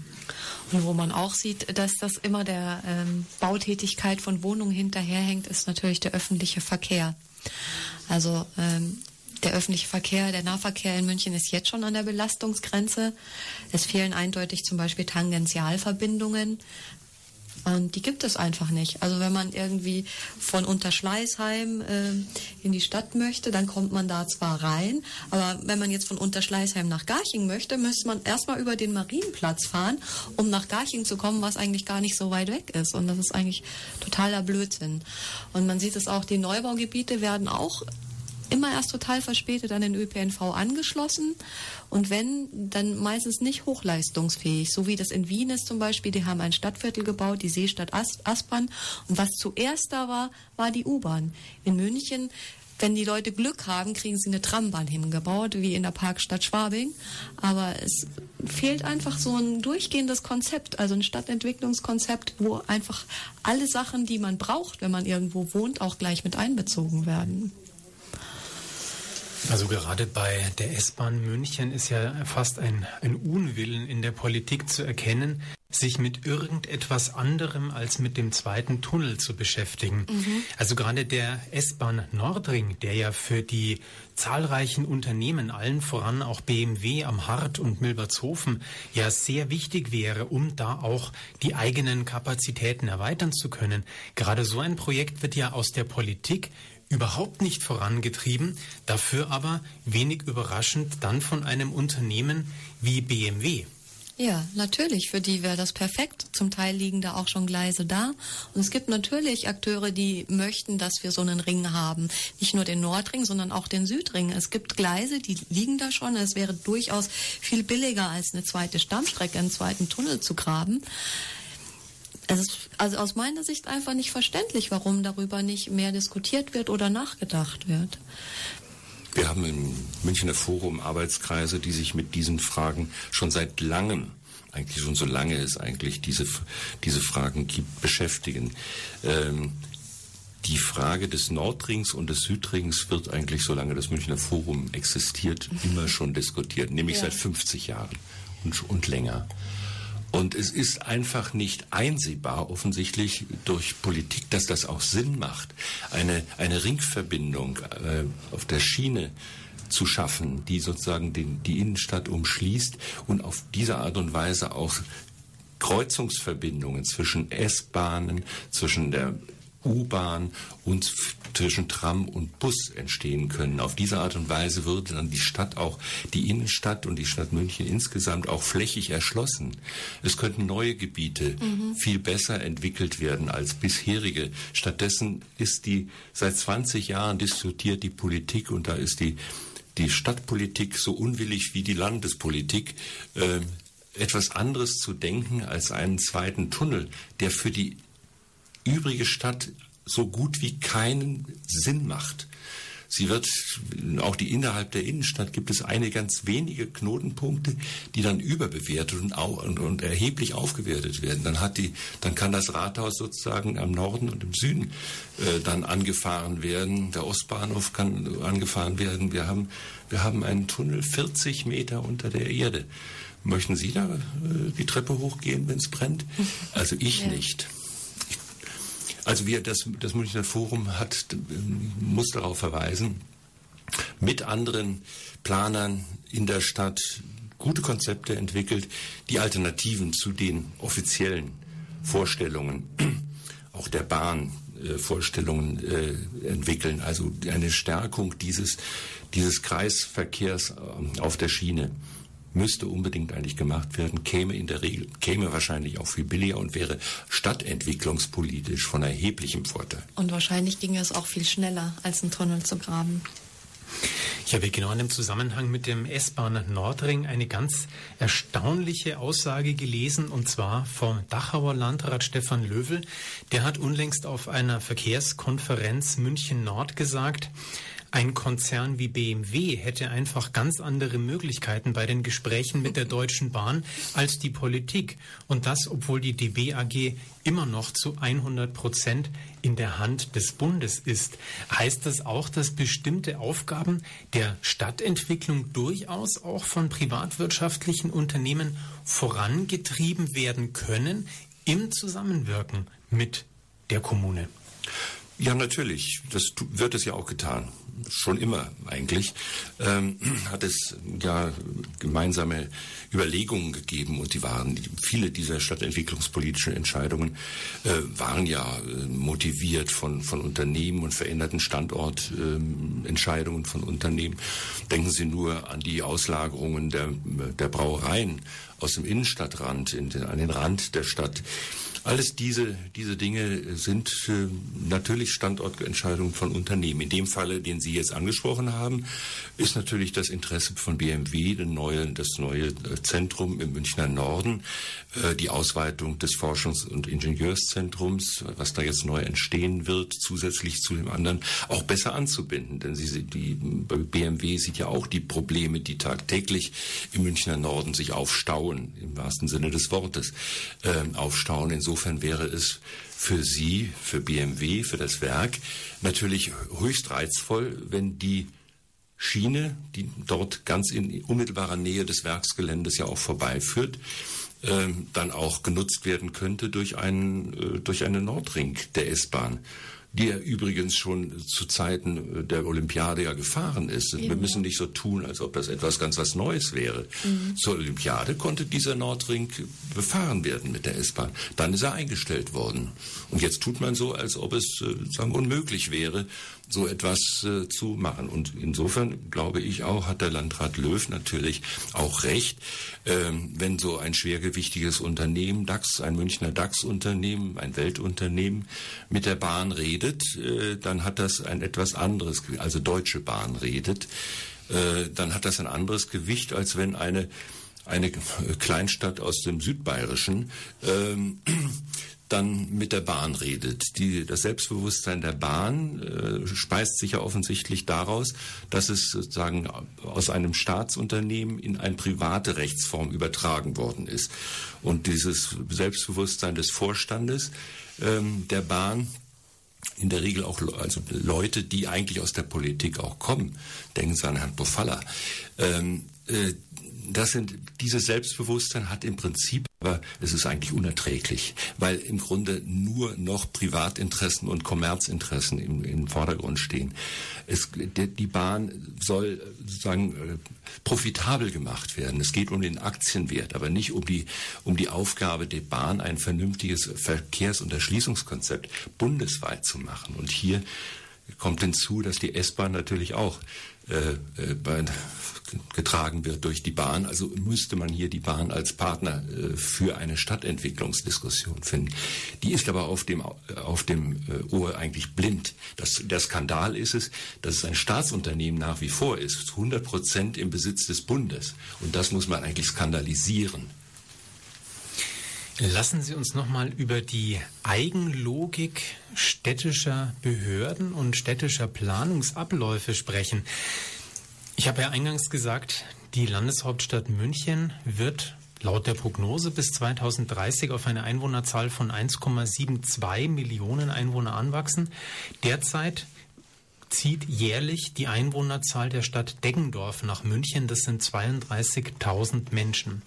Und wo man auch sieht, dass das immer der ähm, Bautätigkeit von Wohnungen hinterherhängt, ist natürlich der öffentliche Verkehr. Also ähm, der öffentliche Verkehr, der Nahverkehr in München ist jetzt schon an der Belastungsgrenze. Es fehlen eindeutig zum Beispiel Tangentialverbindungen. Und die gibt es einfach nicht. Also wenn man irgendwie von Unterschleißheim äh, in die Stadt möchte, dann kommt man da zwar rein, aber wenn man jetzt von Unterschleißheim nach Garching möchte, müsste man erstmal über den Marienplatz fahren, um nach Garching zu kommen, was eigentlich gar nicht so weit weg ist. Und das ist eigentlich totaler Blödsinn. Und man sieht es auch, die Neubaugebiete werden auch immer erst total verspätet an den ÖPNV angeschlossen und wenn, dann meistens nicht hochleistungsfähig, so wie das in Wien ist zum Beispiel. Die haben ein Stadtviertel gebaut, die Seestadt Aspern und was zuerst da war, war die U-Bahn. In München wenn die Leute Glück haben, kriegen sie eine Trambahn hingebaut, wie in der Parkstadt Schwabing. Aber es fehlt einfach so ein durchgehendes Konzept, also ein Stadtentwicklungskonzept, wo einfach alle Sachen, die man braucht, wenn man irgendwo wohnt, auch gleich mit einbezogen werden. Also gerade bei der S-Bahn München ist ja fast ein, ein Unwillen in der Politik zu erkennen, sich mit irgendetwas anderem als mit dem zweiten Tunnel zu beschäftigen. Mhm. Also gerade der S-Bahn Nordring, der ja für die zahlreichen Unternehmen, allen voran auch BMW am Hart und Milbertshofen, ja sehr wichtig wäre, um da auch die eigenen Kapazitäten erweitern zu können. Gerade so ein Projekt wird ja aus der Politik überhaupt nicht vorangetrieben, dafür aber wenig überraschend dann von einem Unternehmen wie BMW. Ja, natürlich, für die wäre das perfekt. Zum Teil liegen da auch schon Gleise da. Und es gibt natürlich Akteure, die möchten, dass wir so einen Ring haben. Nicht nur den Nordring, sondern auch den Südring. Es gibt Gleise, die liegen da schon. Es wäre durchaus viel billiger, als eine zweite Stammstrecke, einen zweiten Tunnel zu graben es ist also aus meiner Sicht einfach nicht verständlich, warum darüber nicht mehr diskutiert wird oder nachgedacht wird. Wir haben im Münchner Forum Arbeitskreise, die sich mit diesen Fragen schon seit langem eigentlich schon so lange es eigentlich diese, diese Fragen gibt, beschäftigen. Ähm, die Frage des Nordrings und des Südrings wird eigentlich, solange das Münchner Forum existiert, immer schon diskutiert, nämlich ja. seit 50 Jahren und, und länger. Und es ist einfach nicht einsehbar, offensichtlich durch Politik, dass das auch Sinn macht, eine, eine Ringverbindung äh, auf der Schiene zu schaffen, die sozusagen den, die Innenstadt umschließt und auf diese Art und Weise auch Kreuzungsverbindungen zwischen S-Bahnen, zwischen der U-Bahn und zwischen Tram und Bus entstehen können. Auf diese Art und Weise würde dann die Stadt auch, die Innenstadt und die Stadt München insgesamt auch flächig erschlossen. Es könnten neue Gebiete mhm. viel besser entwickelt werden als bisherige. Stattdessen ist die seit 20 Jahren diskutiert die Politik und da ist die die Stadtpolitik so unwillig wie die Landespolitik, äh, etwas anderes zu denken als einen zweiten Tunnel, der für die übrige Stadt so gut wie keinen Sinn macht. Sie wird, auch die innerhalb der Innenstadt gibt es eine ganz wenige Knotenpunkte, die dann überbewertet und, und, und, erheblich aufgewertet werden. Dann hat die, dann kann das Rathaus sozusagen am Norden und im Süden äh, dann angefahren werden. Der Ostbahnhof kann angefahren werden. Wir haben, wir haben einen Tunnel 40 Meter unter der Erde. Möchten Sie da äh, die Treppe hochgehen, wenn es brennt? Also ich ja. nicht. Also wir, das, das Münchner Forum hat, muss darauf verweisen, mit anderen Planern in der Stadt gute Konzepte entwickelt, die Alternativen zu den offiziellen Vorstellungen, auch der Bahn, äh, Vorstellungen äh, entwickeln, also eine Stärkung dieses, dieses Kreisverkehrs äh, auf der Schiene. Müsste unbedingt eigentlich gemacht werden, käme in der Regel, käme wahrscheinlich auch viel billiger und wäre stadtentwicklungspolitisch von erheblichem Vorteil. Und wahrscheinlich ginge es auch viel schneller, als einen Tunnel zu graben. Ich habe genau in dem Zusammenhang mit dem S-Bahn Nordring eine ganz erstaunliche Aussage gelesen, und zwar vom Dachauer Landrat Stefan Löwel. Der hat unlängst auf einer Verkehrskonferenz München Nord gesagt, ein Konzern wie BMW hätte einfach ganz andere Möglichkeiten bei den Gesprächen mit der Deutschen Bahn als die Politik. Und das, obwohl die DB AG immer noch zu 100 Prozent in der Hand des Bundes ist. Heißt das auch, dass bestimmte Aufgaben der Stadtentwicklung durchaus auch von privatwirtschaftlichen Unternehmen vorangetrieben werden können im Zusammenwirken mit der Kommune? Ja, natürlich. Das wird es ja auch getan schon immer eigentlich, ähm, hat es ja gemeinsame Überlegungen gegeben und die waren, viele dieser stadtentwicklungspolitischen Entscheidungen äh, waren ja äh, motiviert von, von Unternehmen und veränderten Standortentscheidungen äh, von Unternehmen. Denken Sie nur an die Auslagerungen der, der Brauereien aus dem Innenstadtrand in den, an den Rand der Stadt. Alles diese, diese Dinge sind äh, natürlich Standortentscheidungen von Unternehmen. In dem Falle, den Sie jetzt angesprochen haben, ist natürlich das Interesse von BMW, den neue, das neue äh, Zentrum im Münchner Norden, äh, die Ausweitung des Forschungs- und Ingenieurszentrums, was da jetzt neu entstehen wird, zusätzlich zu dem anderen, auch besser anzubinden. Denn Sie, die BMW sieht ja auch die Probleme, die tagtäglich im Münchner Norden sich aufstauen, im wahrsten Sinne des Wortes, äh, aufstauen. Insofern Insofern wäre es für Sie, für BMW, für das Werk natürlich höchst reizvoll, wenn die Schiene, die dort ganz in unmittelbarer Nähe des Werksgeländes ja auch vorbeiführt, ähm, dann auch genutzt werden könnte durch einen, äh, durch einen Nordring der S-Bahn die er übrigens schon zu Zeiten der Olympiade ja gefahren ist. Eben. Wir müssen nicht so tun, als ob das etwas ganz was Neues wäre. Mhm. Zur Olympiade konnte dieser Nordring befahren werden mit der S-Bahn. Dann ist er eingestellt worden. Und jetzt tut man so, als ob es äh, sagen, unmöglich wäre, so etwas äh, zu machen. Und insofern glaube ich auch, hat der Landrat Löw natürlich auch recht, ähm, wenn so ein schwergewichtiges Unternehmen, DAX, ein Münchner DAX-Unternehmen, ein Weltunternehmen mit der Bahn redet, äh, dann hat das ein etwas anderes, also Deutsche Bahn redet, äh, dann hat das ein anderes Gewicht, als wenn eine eine Kleinstadt aus dem Südbayerischen ähm, dann mit der Bahn redet. Die, das Selbstbewusstsein der Bahn äh, speist sich ja offensichtlich daraus, dass es sozusagen aus einem Staatsunternehmen in eine private Rechtsform übertragen worden ist. Und dieses Selbstbewusstsein des Vorstandes ähm, der Bahn in der Regel auch also Leute, die eigentlich aus der Politik auch kommen. Denken Sie an Herrn Pofalla. Ähm, äh, das sind, dieses Selbstbewusstsein hat im Prinzip, aber es ist eigentlich unerträglich, weil im Grunde nur noch Privatinteressen und Kommerzinteressen im, im Vordergrund stehen. Es, die Bahn soll sozusagen äh, profitabel gemacht werden. Es geht um den Aktienwert, aber nicht um die, um die Aufgabe der Bahn, ein vernünftiges Verkehrs- und Erschließungskonzept bundesweit zu machen. Und hier kommt hinzu, dass die S-Bahn natürlich auch äh, äh, getragen wird durch die Bahn. Also müsste man hier die Bahn als Partner äh, für eine Stadtentwicklungsdiskussion finden. Die ist aber auf dem, auf dem Ohr eigentlich blind. Das, der Skandal ist es, dass es ein Staatsunternehmen nach wie vor ist, 100 Prozent im Besitz des Bundes. Und das muss man eigentlich skandalisieren. Lassen Sie uns nochmal über die Eigenlogik städtischer Behörden und städtischer Planungsabläufe sprechen. Ich habe ja eingangs gesagt, die Landeshauptstadt München wird laut der Prognose bis 2030 auf eine Einwohnerzahl von 1,72 Millionen Einwohner anwachsen. Derzeit zieht jährlich die Einwohnerzahl der Stadt Deggendorf nach München. Das sind 32.000 Menschen.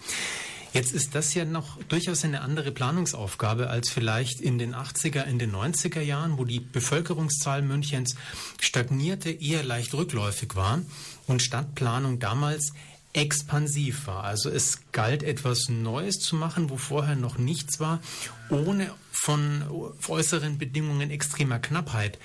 Jetzt ist das ja noch durchaus eine andere Planungsaufgabe als vielleicht in den 80er, in den 90er Jahren, wo die Bevölkerungszahl Münchens stagnierte, eher leicht rückläufig war und Stadtplanung damals expansiv war. Also es galt etwas Neues zu machen, wo vorher noch nichts war, ohne von äußeren Bedingungen extremer Knappheit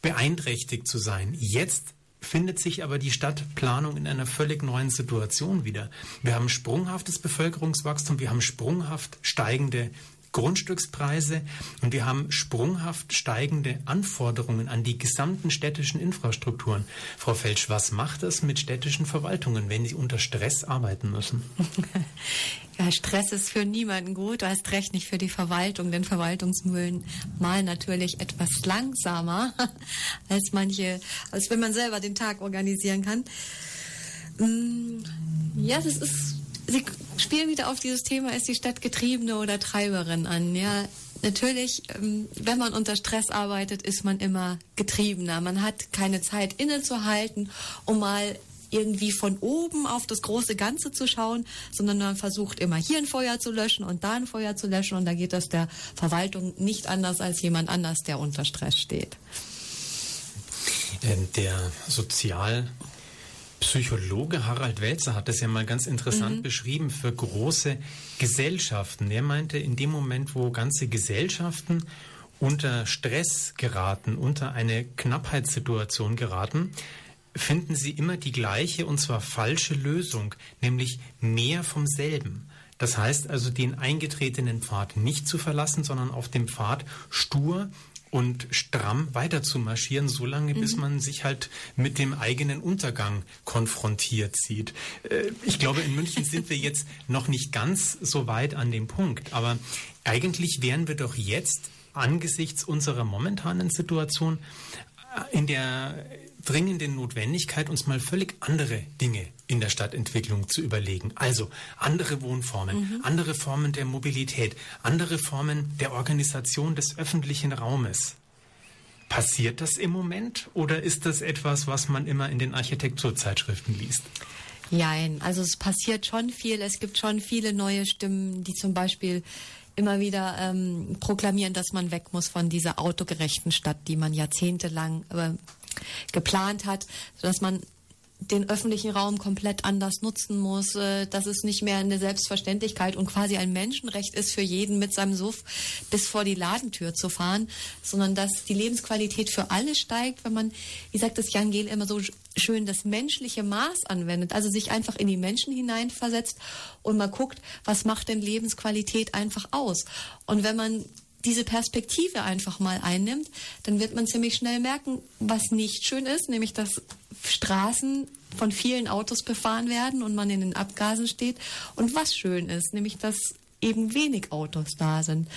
beeinträchtigt zu sein. Jetzt findet sich aber die Stadtplanung in einer völlig neuen Situation wieder. Wir haben sprunghaftes Bevölkerungswachstum, wir haben sprunghaft steigende Grundstückspreise und wir haben sprunghaft steigende Anforderungen an die gesamten städtischen Infrastrukturen. Frau Felsch, was macht das mit städtischen Verwaltungen, wenn sie unter Stress arbeiten müssen? Ja, Stress ist für niemanden gut, du hast recht nicht für die Verwaltung, denn Verwaltungsmühlen malen natürlich etwas langsamer als manche, als wenn man selber den Tag organisieren kann. Mm, ja, das ist Sie spielen wieder auf dieses Thema, ist die Stadt Getriebene oder Treiberin an. Ja, natürlich, ähm, wenn man unter Stress arbeitet, ist man immer getriebener. Man hat keine Zeit innezuhalten, um mal irgendwie von oben auf das große Ganze zu schauen, sondern man versucht immer hier ein Feuer zu löschen und da ein Feuer zu löschen und da geht das der Verwaltung nicht anders als jemand anders, der unter Stress steht. Ähm, der Sozial- Psychologe Harald Welzer hat das ja mal ganz interessant mhm. beschrieben für große Gesellschaften. Er meinte, in dem Moment, wo ganze Gesellschaften unter Stress geraten, unter eine Knappheitssituation geraten, finden sie immer die gleiche und zwar falsche Lösung, nämlich mehr vom selben. Das heißt also, den eingetretenen Pfad nicht zu verlassen, sondern auf dem Pfad stur und stramm weiter zu marschieren, solange mhm. bis man sich halt mit dem eigenen Untergang konfrontiert sieht. Äh, ich glaube, in München sind wir jetzt noch nicht ganz so weit an dem Punkt, aber eigentlich wären wir doch jetzt angesichts unserer momentanen Situation äh, in der dringenden Notwendigkeit, uns mal völlig andere Dinge in der Stadtentwicklung zu überlegen. Also andere Wohnformen, mhm. andere Formen der Mobilität, andere Formen der Organisation des öffentlichen Raumes. Passiert das im Moment oder ist das etwas, was man immer in den Architekturzeitschriften liest? Nein, also es passiert schon viel. Es gibt schon viele neue Stimmen, die zum Beispiel immer wieder ähm, proklamieren, dass man weg muss von dieser autogerechten Stadt, die man jahrzehntelang äh, geplant hat, sodass man den öffentlichen Raum komplett anders nutzen muss, äh, dass es nicht mehr eine Selbstverständlichkeit und quasi ein Menschenrecht ist, für jeden mit seinem Suff bis vor die Ladentür zu fahren, sondern dass die Lebensqualität für alle steigt, wenn man, wie sagt das Jan Gehl immer so schön, das menschliche Maß anwendet, also sich einfach in die Menschen hineinversetzt und mal guckt, was macht denn Lebensqualität einfach aus. Und wenn man diese Perspektive einfach mal einnimmt, dann wird man ziemlich schnell merken, was nicht schön ist, nämlich dass Straßen von vielen Autos befahren werden und man in den Abgasen steht und was schön ist, nämlich dass eben wenig Autos da sind.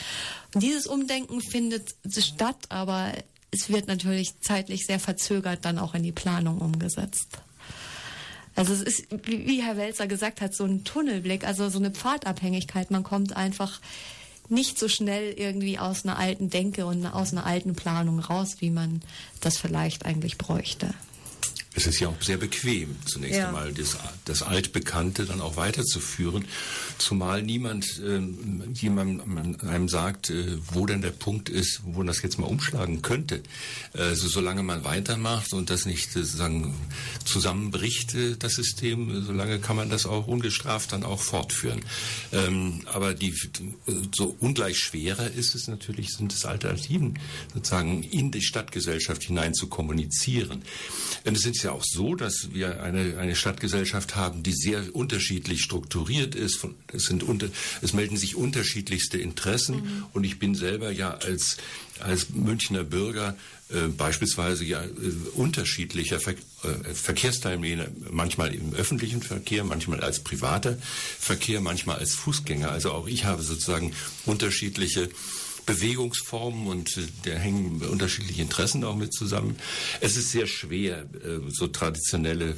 Und dieses Umdenken findet statt, aber es wird natürlich zeitlich sehr verzögert dann auch in die Planung umgesetzt. Also es ist, wie Herr Welzer gesagt hat, so ein Tunnelblick, also so eine Pfadabhängigkeit. Man kommt einfach nicht so schnell irgendwie aus einer alten Denke und aus einer alten Planung raus, wie man das vielleicht eigentlich bräuchte. Es ist ja auch sehr bequem, zunächst ja. einmal das, das Altbekannte dann auch weiterzuführen, zumal niemand äh, jemand einem sagt, äh, wo denn der Punkt ist, wo man das jetzt mal umschlagen könnte. Also solange man weitermacht und das nicht sozusagen zusammenbricht, äh, das System, solange kann man das auch ungestraft dann auch fortführen. Ähm, aber die so ungleich schwerer ist es natürlich, sind es Alternativen sozusagen in die Stadtgesellschaft hinein zu kommunizieren. Denn es sind ja auch so, dass wir eine, eine Stadtgesellschaft haben, die sehr unterschiedlich strukturiert ist. Es, sind unter, es melden sich unterschiedlichste Interessen mhm. und ich bin selber ja als, als Münchner Bürger äh, beispielsweise ja äh, unterschiedlicher Ver äh, Verkehrsteilnehmer, manchmal im öffentlichen Verkehr, manchmal als privater Verkehr, manchmal als Fußgänger. Also auch ich habe sozusagen unterschiedliche Bewegungsformen und äh, da hängen unterschiedliche Interessen auch mit zusammen. Es ist sehr schwer, äh, so traditionelle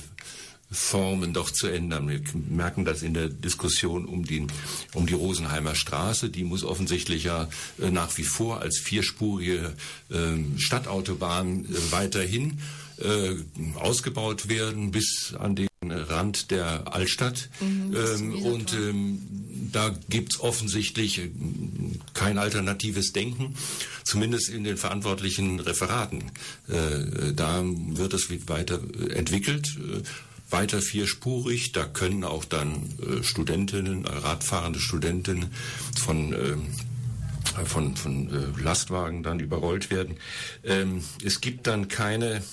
Formen doch zu ändern. Wir merken das in der Diskussion um die, um die Rosenheimer Straße. Die muss offensichtlich ja äh, nach wie vor als vierspurige ähm, Stadtautobahn weiterhin ausgebaut werden bis an den Rand der Altstadt. Mhm, ähm, und ähm, da gibt's offensichtlich äh, kein alternatives Denken, zumindest in den verantwortlichen Referaten. Äh, da wird es weiter entwickelt. Äh, weiter vierspurig, da können auch dann äh, Studentinnen, äh, radfahrende Studentinnen von ähm, von, von äh, Lastwagen dann überrollt werden. Ähm, es gibt dann keine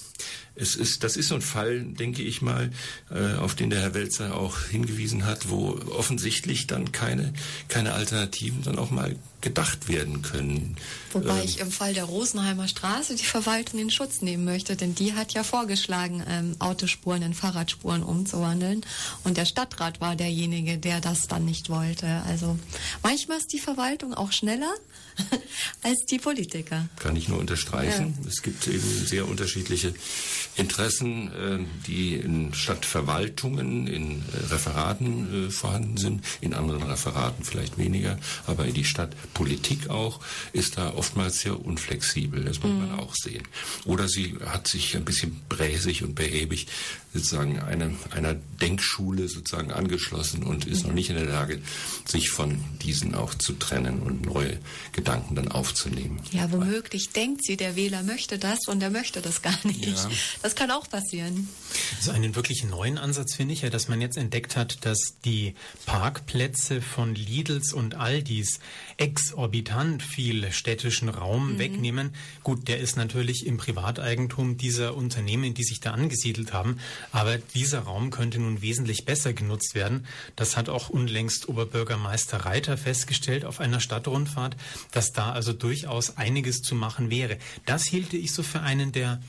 es ist, das ist so ein Fall, denke ich mal, äh, auf den der Herr Welzer auch hingewiesen hat, wo offensichtlich dann keine, keine Alternativen dann auch mal gedacht werden können. Wobei ähm, ich im Fall der Rosenheimer Straße die Verwaltung in Schutz nehmen möchte, denn die hat ja vorgeschlagen, ähm, Autospuren in Fahrradspuren umzuwandeln. Und der Stadtrat war derjenige, der das dann nicht wollte. Also manchmal ist die Verwaltung auch schneller als die Politiker. Kann ich nur unterstreichen. Ja. Es gibt eben sehr unterschiedliche Interessen, äh, die in Stadtverwaltungen, in äh, Referaten äh, vorhanden sind, in anderen Referaten vielleicht weniger, aber in die Stadtpolitik auch ist da oftmals sehr unflexibel. Das muss mhm. man auch sehen. Oder sie hat sich ein bisschen bräsig und behäbig sozusagen eine, einer Denkschule sozusagen angeschlossen und ist mhm. noch nicht in der Lage, sich von diesen auch zu trennen und neue Gedanken dann aufzunehmen. Ja, womöglich denkt sie, der Wähler möchte das und er möchte das gar nicht. Ja. Das kann auch passieren. So einen wirklich neuen Ansatz finde ich ja, dass man jetzt entdeckt hat, dass die Parkplätze von Lidls und Aldis exorbitant viel städtischen Raum mhm. wegnehmen. Gut, der ist natürlich im Privateigentum dieser Unternehmen, die sich da angesiedelt haben, aber dieser Raum könnte nun wesentlich besser genutzt werden. Das hat auch unlängst Oberbürgermeister Reiter festgestellt auf einer Stadtrundfahrt, dass da also durchaus einiges zu machen wäre. Das hielte ich so für einen der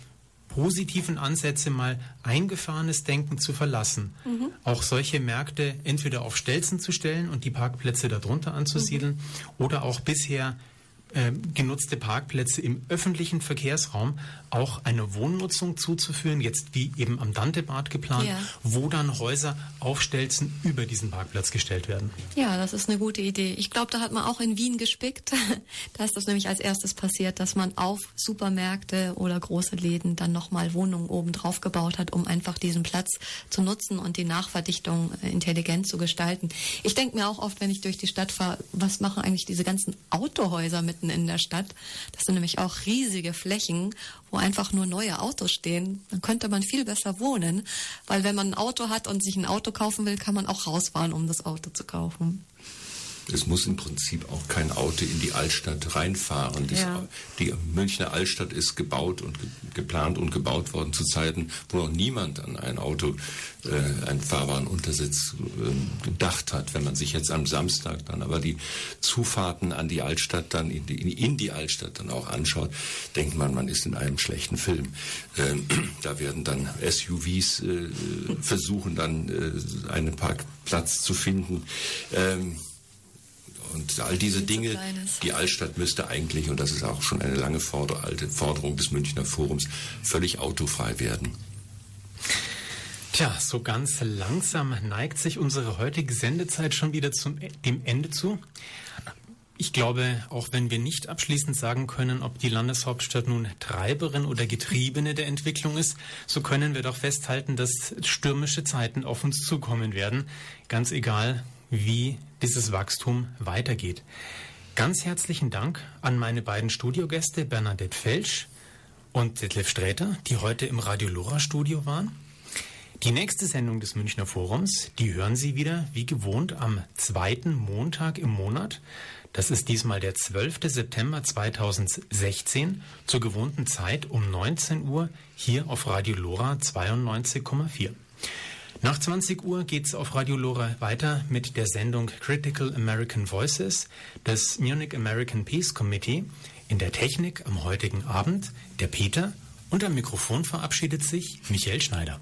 positiven Ansätze mal eingefahrenes Denken zu verlassen. Mhm. Auch solche Märkte entweder auf Stelzen zu stellen und die Parkplätze darunter anzusiedeln mhm. oder auch bisher äh, genutzte Parkplätze im öffentlichen Verkehrsraum auch eine Wohnnutzung zuzuführen, jetzt wie eben am Dantebad geplant, ja. wo dann Häuser auf Stelzen über diesen Parkplatz gestellt werden. Ja, das ist eine gute Idee. Ich glaube, da hat man auch in Wien gespickt. da ist das nämlich als erstes passiert, dass man auf Supermärkte oder große Läden dann nochmal Wohnungen oben drauf gebaut hat, um einfach diesen Platz zu nutzen und die Nachverdichtung äh, intelligent zu gestalten. Ich denke mir auch oft, wenn ich durch die Stadt fahre, was machen eigentlich diese ganzen Autohäuser mitten mitten in der Stadt. Das sind nämlich auch riesige Flächen, wo einfach nur neue Autos stehen. Dann könnte man viel besser wohnen, weil wenn man ein Auto hat und sich ein Auto kaufen will, kann man auch rausfahren, um das Auto zu kaufen. Es muss im Prinzip auch kein Auto in die Altstadt reinfahren. Das, ja. Die Münchner Altstadt ist gebaut und ge geplant und gebaut worden zu Zeiten, wo noch niemand an ein Auto, äh, einen fahrbaren Untersitz äh, gedacht hat. Wenn man sich jetzt am Samstag dann aber die Zufahrten an die Altstadt dann in die, in die Altstadt dann auch anschaut, denkt man, man ist in einem schlechten Film. Ähm, da werden dann SUVs äh, versuchen dann äh, einen Parkplatz zu finden. Ähm, und all diese Dinge, so die Altstadt müsste eigentlich, und das ist auch schon eine lange Forderung des Münchner Forums, völlig autofrei werden. Tja, so ganz langsam neigt sich unsere heutige Sendezeit schon wieder zum, dem Ende zu. Ich glaube, auch wenn wir nicht abschließend sagen können, ob die Landeshauptstadt nun Treiberin oder Getriebene der Entwicklung ist, so können wir doch festhalten, dass stürmische Zeiten auf uns zukommen werden. Ganz egal, wie dieses Wachstum weitergeht. Ganz herzlichen Dank an meine beiden Studiogäste Bernadette Felsch und Detlef Sträter, die heute im Radio Lora Studio waren. Die nächste Sendung des Münchner Forums, die hören Sie wieder wie gewohnt am zweiten Montag im Monat. Das ist diesmal der 12. September 2016 zur gewohnten Zeit um 19 Uhr hier auf Radio Lora 92,4. Nach 20 Uhr geht es auf Radio Lora weiter mit der Sendung Critical American Voices des Munich American Peace Committee. In der Technik am heutigen Abend der Peter und am Mikrofon verabschiedet sich Michael Schneider.